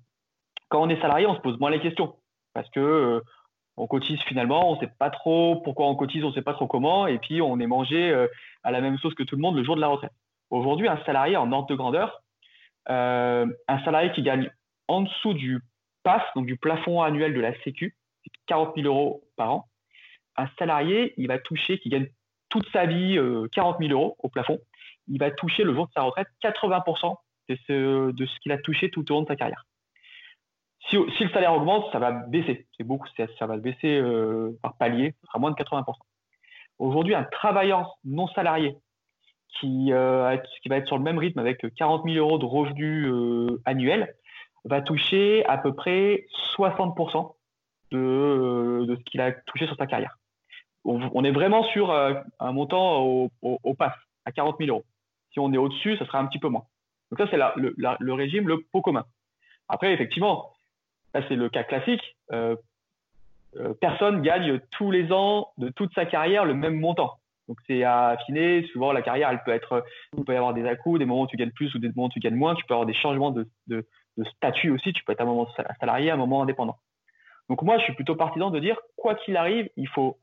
[SPEAKER 2] quand on est salarié, on se pose moins les questions parce que euh, on cotise finalement, on ne sait pas trop pourquoi on cotise, on ne sait pas trop comment, et puis on est mangé euh, à la même sauce que tout le monde le jour de la retraite. Aujourd'hui, un salarié en ordre de grandeur, un salarié qui gagne en dessous du PAS, donc du plafond annuel de la Sécu, 40 000 euros par an, un salarié, il va toucher, qui gagne toute sa vie 40 000 euros au plafond, il va toucher le jour de sa retraite 80% de ce, de ce qu'il a touché tout au long de sa carrière. Si, le salaire augmente, ça va baisser. C'est beaucoup, ça, va baisser euh, par palier, sera moins de 80%. Aujourd'hui, un travailleur non salarié qui, euh, qui, va être sur le même rythme avec 40 000 euros de revenus euh, annuels va toucher à peu près 60% de, de ce qu'il a touché sur sa carrière. On, est vraiment sur un montant au, au, au pass, à 40 000 euros. Si on est au-dessus, ça sera un petit peu moins. Donc ça, c'est le, régime, le pot commun. Après, effectivement, ça c'est le cas classique. Euh, euh, personne gagne tous les ans de toute sa carrière le même montant. Donc c'est à affiner. Souvent, la carrière, elle peut être, il peut y avoir des à des moments où tu gagnes plus ou des moments où tu gagnes moins. Tu peux avoir des changements de, statut aussi. Tu peux être à un moment salarié, à un moment indépendant. Donc moi, je suis plutôt partisan de dire, quoi qu'il arrive, il faut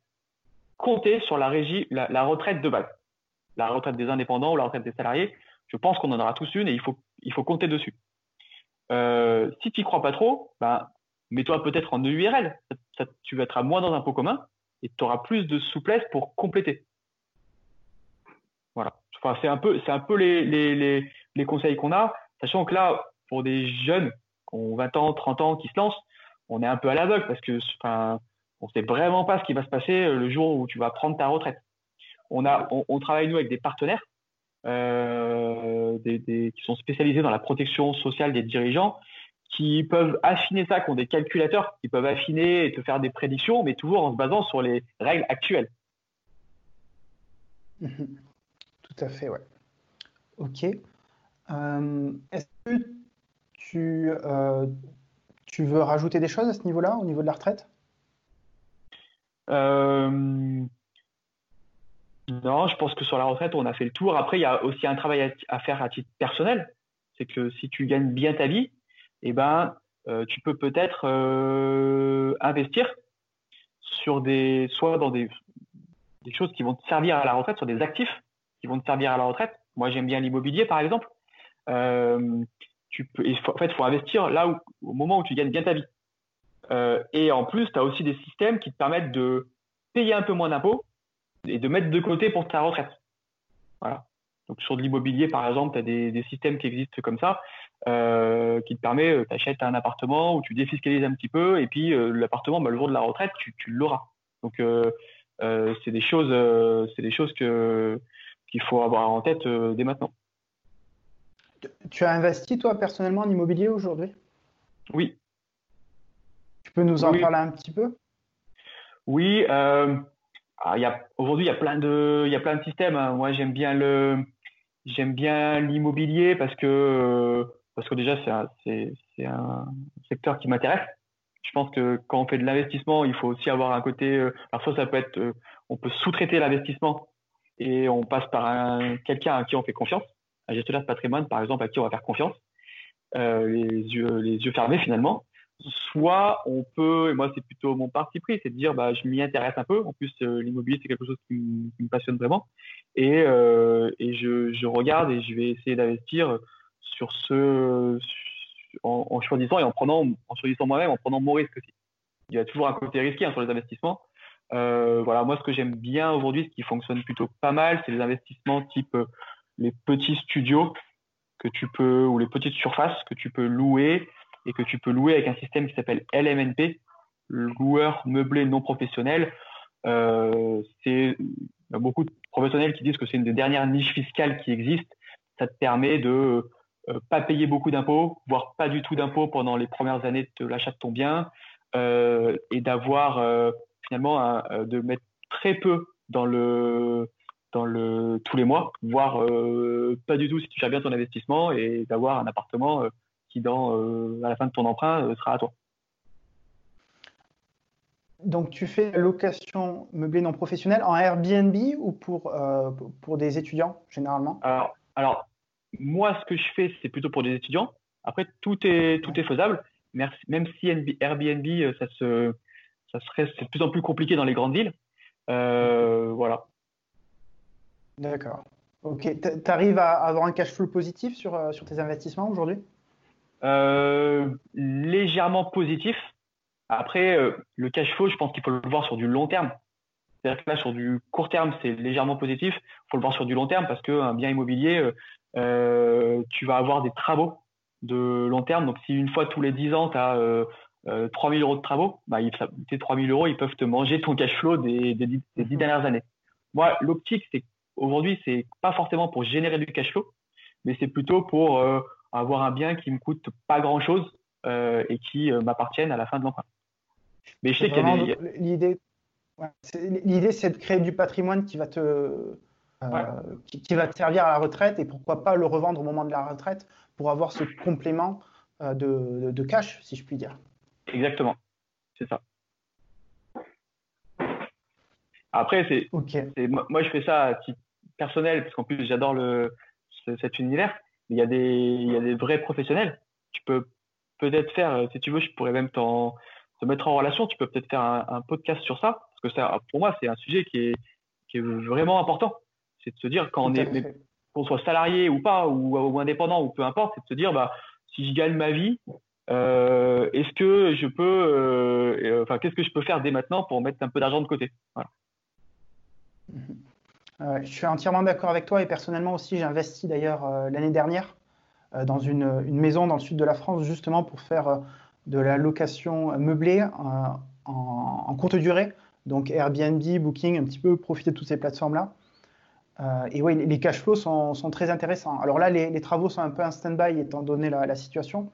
[SPEAKER 2] compter sur la, régie, la retraite de base la retraite des indépendants ou la retraite des salariés, je pense qu'on en aura tous une et il faut, il faut compter dessus. Euh, si tu n'y crois pas trop, ben, mets-toi peut-être en EURL. tu vas être moins dans un pot commun et tu auras plus de souplesse pour compléter. Voilà. C'est un peu, c'est un peu les, conseils qu'on a, sachant que là, pour des jeunes qui ont 20 ans, 30 ans, qui se lancent, on est un peu à l'aveugle parce que enfin, on ne sait vraiment pas ce qui va se passer le jour où tu vas prendre ta retraite on, a, on, travaille nous avec des partenaires euh, qui sont spécialisés dans la protection sociale des dirigeants, qui peuvent affiner ça, qui ont des calculateurs, qui peuvent affiner et te faire des prédictions, mais toujours en se basant sur les règles actuelles.
[SPEAKER 1] Tout à fait, ouais. Ok. Euh, est-ce que tu, euh, tu veux rajouter des choses à ce niveau-là, au niveau de la retraite?
[SPEAKER 2] Non, je pense que sur la retraite, on a fait le tour. Après, il y a aussi un travail à, faire à titre personnel. C'est que si tu gagnes bien ta vie, eh ben, euh, tu peux peut-être euh, investir sur des, soit dans des, des choses qui vont te servir à la retraite, sur des actifs qui vont te servir à la retraite. Moi, j'aime bien l'immobilier, par exemple. Euh, tu peux, en fait, il faut investir là où, au moment où tu gagnes bien ta vie. et en plus, tu as aussi des systèmes qui te permettent de payer un peu moins d'impôts et de mettre de côté pour ta retraite. Voilà. Donc sur de l'immobilier, par exemple, tu as des, systèmes qui existent comme ça, euh, qui te permet, euh, tu achètes un appartement où tu défiscalises un petit peu, et puis euh, l'appartement, bah, le jour de la retraite, tu, l'auras. Donc c'est des choses, c'est des choses que qu'il faut avoir en tête dès maintenant.
[SPEAKER 1] Tu as investi toi personnellement en immobilier aujourd'hui?
[SPEAKER 2] Oui.
[SPEAKER 1] Tu peux nous en parler un petit peu?
[SPEAKER 2] Oui. Ah, aujourd'hui, il y a plein de, systèmes. Hein. Moi, j'aime bien l'immobilier parce que que déjà, c'est un, secteur qui m'intéresse. Je pense que quand on fait de l'investissement, il faut aussi avoir un côté. Euh, alors, soit ça peut être. Euh, on peut sous-traiter l'investissement et on passe par quelqu'un à qui on fait confiance. Un gestionnaire de patrimoine, par exemple, à qui on va faire confiance. Euh, les yeux fermés, finalement. Soit on peut, et moi, c'est plutôt mon parti pris, c'est de dire bah, je m'y intéresse un peu. En plus, l'immobilier, c'est quelque chose qui, me passionne vraiment. Et, et je, je, regarde et je vais essayer d'investir sur ce, en, choisissant et en prenant, en choisissant moi-même, en prenant mon risque aussi. Il y a toujours un côté risqué hein, sur les investissements. Euh, voilà, moi, ce que j'aime bien aujourd'hui, ce qui fonctionne plutôt pas mal, c'est les investissements type euh, les petits studios que tu peux ou les petites surfaces que tu peux louer et que tu peux louer avec un système qui s'appelle LMNP, loueur meublé non professionnel. Euh, il y a beaucoup de professionnels qui disent que c'est une des dernières niches fiscales qui existent. Ça te permet de euh, pas payer beaucoup d'impôts, voire pas du tout d'impôts pendant les premières années de l'achat de ton bien, euh, et d'avoir euh, finalement de mettre très peu dans le dans le tous les mois, voire pas du tout si tu gères bien ton investissement, et d'avoir un appartement qui dans à la fin de ton emprunt sera à toi.
[SPEAKER 1] Donc, tu fais location meublée non professionnelle en Airbnb ou pour, pour des étudiants, généralement?
[SPEAKER 2] Alors, alors, moi, ce que je fais, c'est plutôt pour des étudiants. Après, tout est, tout est faisable. Même si Airbnb, euh, ça, se, ça serait de plus en plus compliqué dans les grandes villes. Euh, voilà.
[SPEAKER 1] D'accord. Ok. Tu arrives à avoir un cash flow positif sur, euh, sur tes investissements aujourd'hui?
[SPEAKER 2] Légèrement positif. Après, le cash flow, je pense qu'il faut le voir sur du long terme. C'est-à-dire que là, sur du court terme, c'est légèrement positif. Il faut le voir sur du long terme parce qu'un bien immobilier, euh, tu vas avoir des travaux de long terme. Donc, si une fois tous les 10 ans, tu as euh, 3 euh, 000 euros de travaux, bah, tes 3 000 euros, ils peuvent te manger ton cash flow des, des, 10 mhm. dernières années. Moi, l'optique, c'est aujourd'hui, c'est pas forcément pour générer du cash flow, mais c'est plutôt pour euh, avoir un bien qui me coûte pas grand chose euh, et qui m'appartienne à la fin de l'emprunt.
[SPEAKER 1] Mais je sais qu'il y a des. L'idée, l'idée, c'est de créer du patrimoine qui va te euh, qui, va te servir à la retraite et pourquoi pas le revendre au moment de la retraite pour avoir ce complément euh, de, cash, si je puis dire.
[SPEAKER 2] Exactement, c'est ça. Après, c'est, moi, je fais ça à titre personnel, parce qu'en plus, j'adore le, cet univers. Il y, a des, il y a des vrais professionnels. Tu peux peut-être faire, si tu veux, je pourrais même te mettre en relation. Tu peux peut-être faire un, podcast sur ça, parce que ça, pour moi, c'est un sujet qui est, qui est vraiment important. C'est de se dire quand on est, qu'on soit salarié ou pas, ou, indépendant ou peu importe, c'est de se dire bah si je gagne ma vie, euh, est-ce que je peux, euh, enfin qu'est-ce que je peux faire dès maintenant pour mettre un peu d'argent de côté?
[SPEAKER 1] Euh, Je suis entièrement d'accord avec toi et personnellement aussi j'ai investi d'ailleurs l'année dernière dans une, maison dans le sud de la France justement pour faire de la location meublée en, en courte durée, donc Airbnb, Booking, un petit peu profiter de toutes ces plateformes là. Euh, et oui, les cash flows sont, très intéressants. Alors là, les, travaux sont un peu en stand-by étant donné la, situation,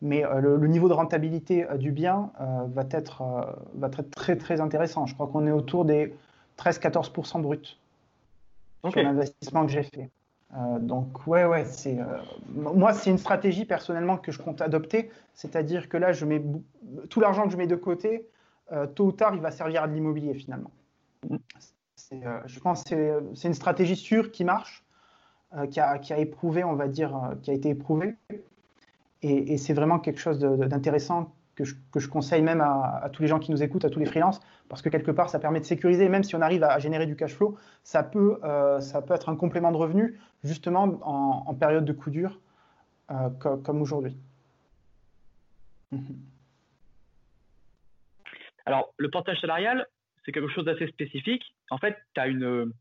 [SPEAKER 1] mais euh, le, niveau de rentabilité euh, du bien va, être, va être très très intéressant. Je crois qu'on est autour des 13-14% bruts sur l'investissement que j'ai fait. donc ouais, ouais, c'est moi c'est une stratégie personnellement que je compte adopter, c'est-à-dire que là je mets tout l'argent que je mets de côté, tôt ou tard il va servir à de l'immobilier finalement. Euh, je pense que c'est une stratégie sûre qui marche, euh, qui, a, qui, a, éprouvé, on va dire, euh, qui a été éprouvée. Et, c'est vraiment quelque chose d'intéressant que je, conseille même à, tous les gens qui nous écoutent, à tous les freelances, parce que quelque part, ça permet de sécuriser. Même si on arrive à, générer du cash flow, ça peut, ça peut être un complément de revenu, justement en, période de coup dur, comme, aujourd'hui.
[SPEAKER 2] Alors, le portage salarial, c'est quelque chose d'assez spécifique. En fait, tu as une,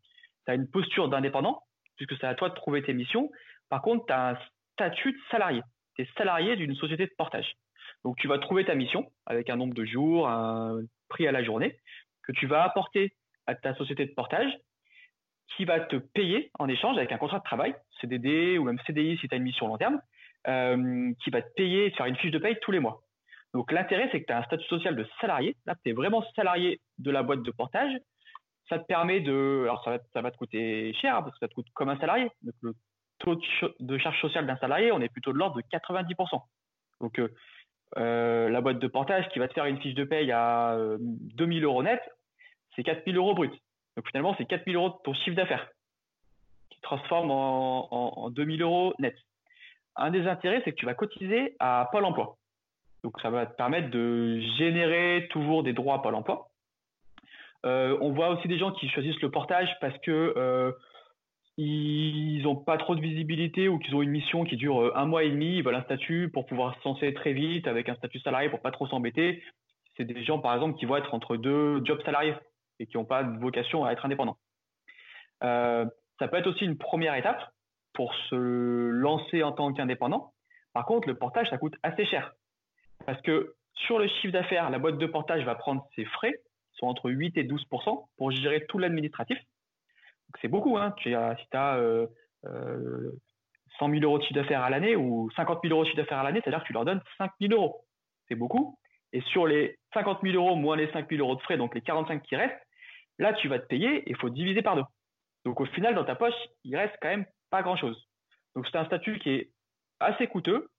[SPEAKER 2] as une posture d'indépendant, puisque c'est à toi de trouver tes missions. Par contre, tu as un statut de salarié. Tu es salarié d'une société de portage. Donc, tu vas trouver ta mission avec un nombre de jours, un prix à la journée, que tu vas apporter à ta société de portage, qui va te payer en échange avec un contrat de travail, CDD ou même CDI si tu as une mission long terme, euh, qui va te payer faire une fiche de paye tous les mois. Donc l'intérêt, c'est que tu as un statut social de salarié. Là, tu es vraiment salarié de la boîte de portage. Ça te permet de. Alors, ça va, te coûter cher parce que ça te coûte comme un salarié. Donc, taux de, charge sociale d'un salarié, on est plutôt de l'ordre de 90%. Donc, la boîte de portage qui va te faire une fiche de paye à 2000 euros net, c'est 4000 euros brut. Donc finalement, c'est 4000 euros de ton chiffre d'affaires qui transforme en, en 2000 euros net. Un des intérêts, c'est que tu vas cotiser à Pôle emploi. Donc ça va te permettre de générer toujours des droits à Pôle emploi. Euh, on voit aussi des gens qui choisissent le portage parce que euh, ils n'ont pas trop de visibilité ou qu'ils ont une mission qui dure euh, un mois et demi, ils veulent un statut pour pouvoir se lancer très vite avec un statut salarié pour pas trop s'embêter. C'est des gens par exemple qui vont être entre deux jobs salariés et qui n'ont pas de vocation à être indépendants. ça peut être aussi une première étape pour se lancer en tant qu'indépendant. Par contre, le portage, ça coûte assez cher. Parce que sur le chiffre d'affaires, la boîte de portage va prendre ses frais, sont entre 8 et 12 pour gérer tout l'administratif. C'est beaucoup. Hein. si tu as euh, 100 000 euros de chiffre d'affaires à l'année ou 50 000 euros de chiffre d'affaires à l'année, c'est-à-dire que tu leur donnes 5 000 euros. C'est beaucoup. Et sur les 50 000 euros moins les 5 000 euros de frais, donc les 45 qui restent, là, tu vas te payer et il faut diviser par deux. Donc au final, dans ta poche, il reste quand même pas grand-chose. Donc c'est un statut qui est assez coûteux,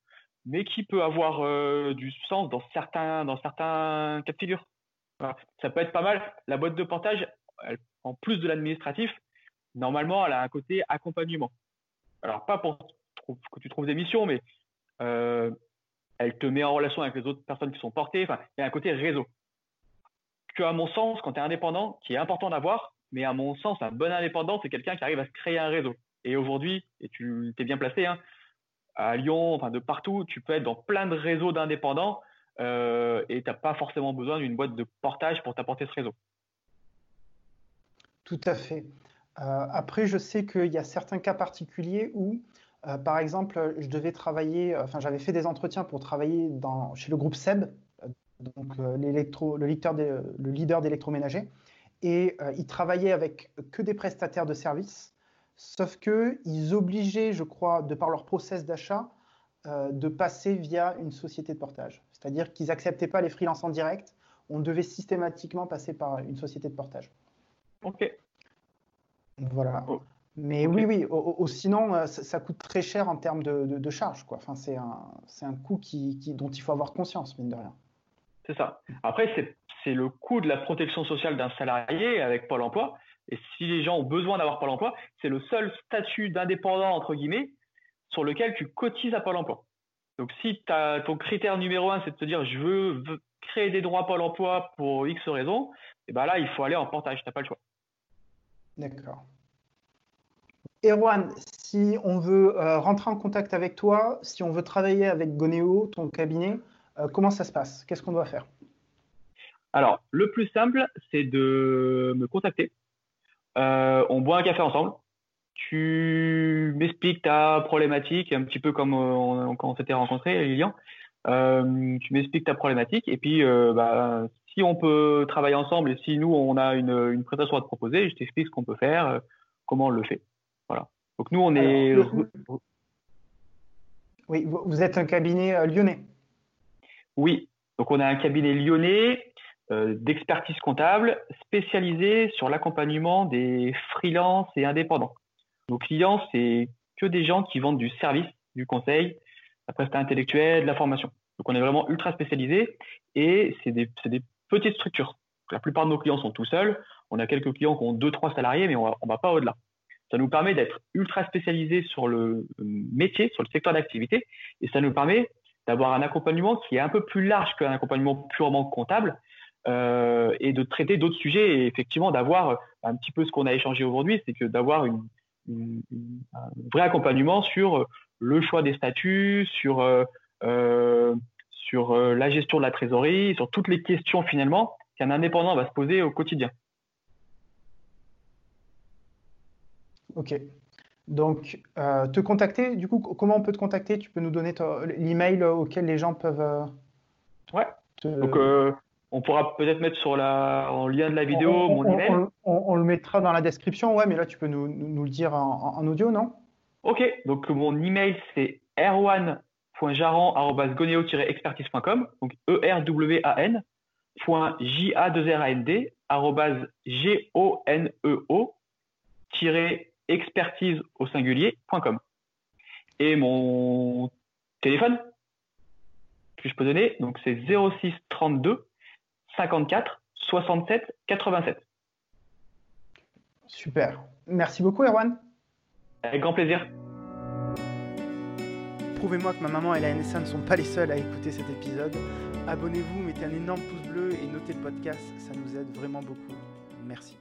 [SPEAKER 2] mais qui peut avoir euh, du sens dans certains, dans certains cas de figure. Ça peut être pas mal. La boîte de portage, en plus de l'administratif, normalement, elle a un côté accompagnement. Alors, pas pour que tu trouves des missions, mais euh, elle te met en relation avec les autres personnes qui sont portées. Enfin, il y a un côté réseau. Que, à mon sens, quand tu es indépendant, qui est important d'avoir, mais à mon sens, un bon indépendant, c'est quelqu'un qui arrive à se créer un réseau. Et aujourd'hui, et tu es bien placé, hein, à Lyon, enfin de partout, tu peux être dans plein de réseaux d'indépendants euh, et tu n'as pas forcément besoin d'une boîte de portage pour t'apporter ce réseau.
[SPEAKER 1] Tout à fait. Euh, après, je sais qu'il y a certains cas particuliers où, euh, par exemple, je devais travailler, enfin j'avais fait des entretiens pour travailler chez le groupe SEB, donc le, le leader d'électroménager, et ils travaillaient avec que des prestataires de services Sauf qu'ils obligeaient, je crois, de par leur process d'achat, euh, de passer via une société de portage. C'est-à-dire qu'ils n'acceptaient pas les freelances en direct. On devait systématiquement passer par une société de portage.
[SPEAKER 2] Ok.
[SPEAKER 1] Voilà. Oh. Mais oui, oui. sinon, euh, ça, coûte très cher en termes de, charges. Quoi. Enfin, c'est un, un coût qui, dont il faut avoir conscience, mine de rien.
[SPEAKER 2] C'est ça. Après, c'est le coût de la protection sociale d'un salarié avec Pôle emploi. Et si les gens ont besoin d'avoir Pôle emploi, c'est le seul statut d'indépendant, entre guillemets, sur lequel tu cotises à Pôle emploi. Donc si as, ton critère numéro un, c'est de te dire je veux, créer des droits Pôle emploi pour X raisons, et eh ben là, il faut aller en portage, tu n'as pas le choix.
[SPEAKER 1] D'accord. Erwan, si on veut euh, rentrer en contact avec toi, si on veut travailler avec Goneo, ton cabinet, euh, comment ça se passe? Qu'est-ce qu'on doit faire?
[SPEAKER 2] Alors, le plus simple, c'est de me contacter euh, on boit un café ensemble. Tu m'expliques ta problématique, un petit peu comme euh, quand on s'était rencontrés, Lilian. Tu m'expliques ta problématique et puis bah, si on peut travailler ensemble et si nous on a une, une prestation à te proposer, je t'explique ce qu'on peut faire, comment on le fait. Donc nous on est.
[SPEAKER 1] Oui, vous êtes un cabinet lyonnais.
[SPEAKER 2] Oui, donc on a un cabinet lyonnais euh, d'expertise comptable spécialisée sur l'accompagnement des freelances et indépendants. Nos clients, c'est que des gens qui vendent du service, du conseil, la prestation intellectuelle, de la formation. Donc on est vraiment ultra spécialisé et c'est des, petites structures. La plupart de nos clients sont tout seuls. On a quelques clients qui ont deux, trois salariés, mais on ne va pas au-delà. Ça nous permet d'être ultra spécialisé sur le métier, sur le secteur d'activité, et ça nous permet d'avoir un accompagnement qui est un peu plus large qu'un accompagnement purement comptable, euh, et de traiter d'autres sujets et effectivement d'avoir un petit peu ce qu'on a échangé aujourd'hui, c'est que d'avoir un vrai accompagnement sur le choix des statuts, euh, euh, sur la gestion de la trésorerie, sur toutes les questions finalement qu'un indépendant va se poser au quotidien.
[SPEAKER 1] Ok. Donc, te contacter, du coup, comment on peut te contacter? Tu peux nous donner l'email auquel les gens peuvent.
[SPEAKER 2] Ouais. Donc, on pourra peut-être mettre sur la, en lien de la vidéo mon email.
[SPEAKER 1] On, le mettra dans la description, ouais, mais là tu peux nous, le dire en, audio, non?
[SPEAKER 2] Ok, donc mon email c'est erwan.jaran.goneo-expertise.com, donc E-R-W-A-N, J-A-2-R-A-N-D, G-O-N-E-O, expertise au singulier.com. et mon téléphone que je peux donner. Donc c'est 06 32 54 67 87.
[SPEAKER 1] Super. Merci beaucoup, Erwan.
[SPEAKER 2] Avec grand plaisir.
[SPEAKER 1] Prouvez-moi que ma maman et la NSA ne sont pas les seuls à écouter cet épisode. Abonnez-vous, mettez un énorme pouce bleu et notez le podcast, ça nous aide vraiment beaucoup. Merci.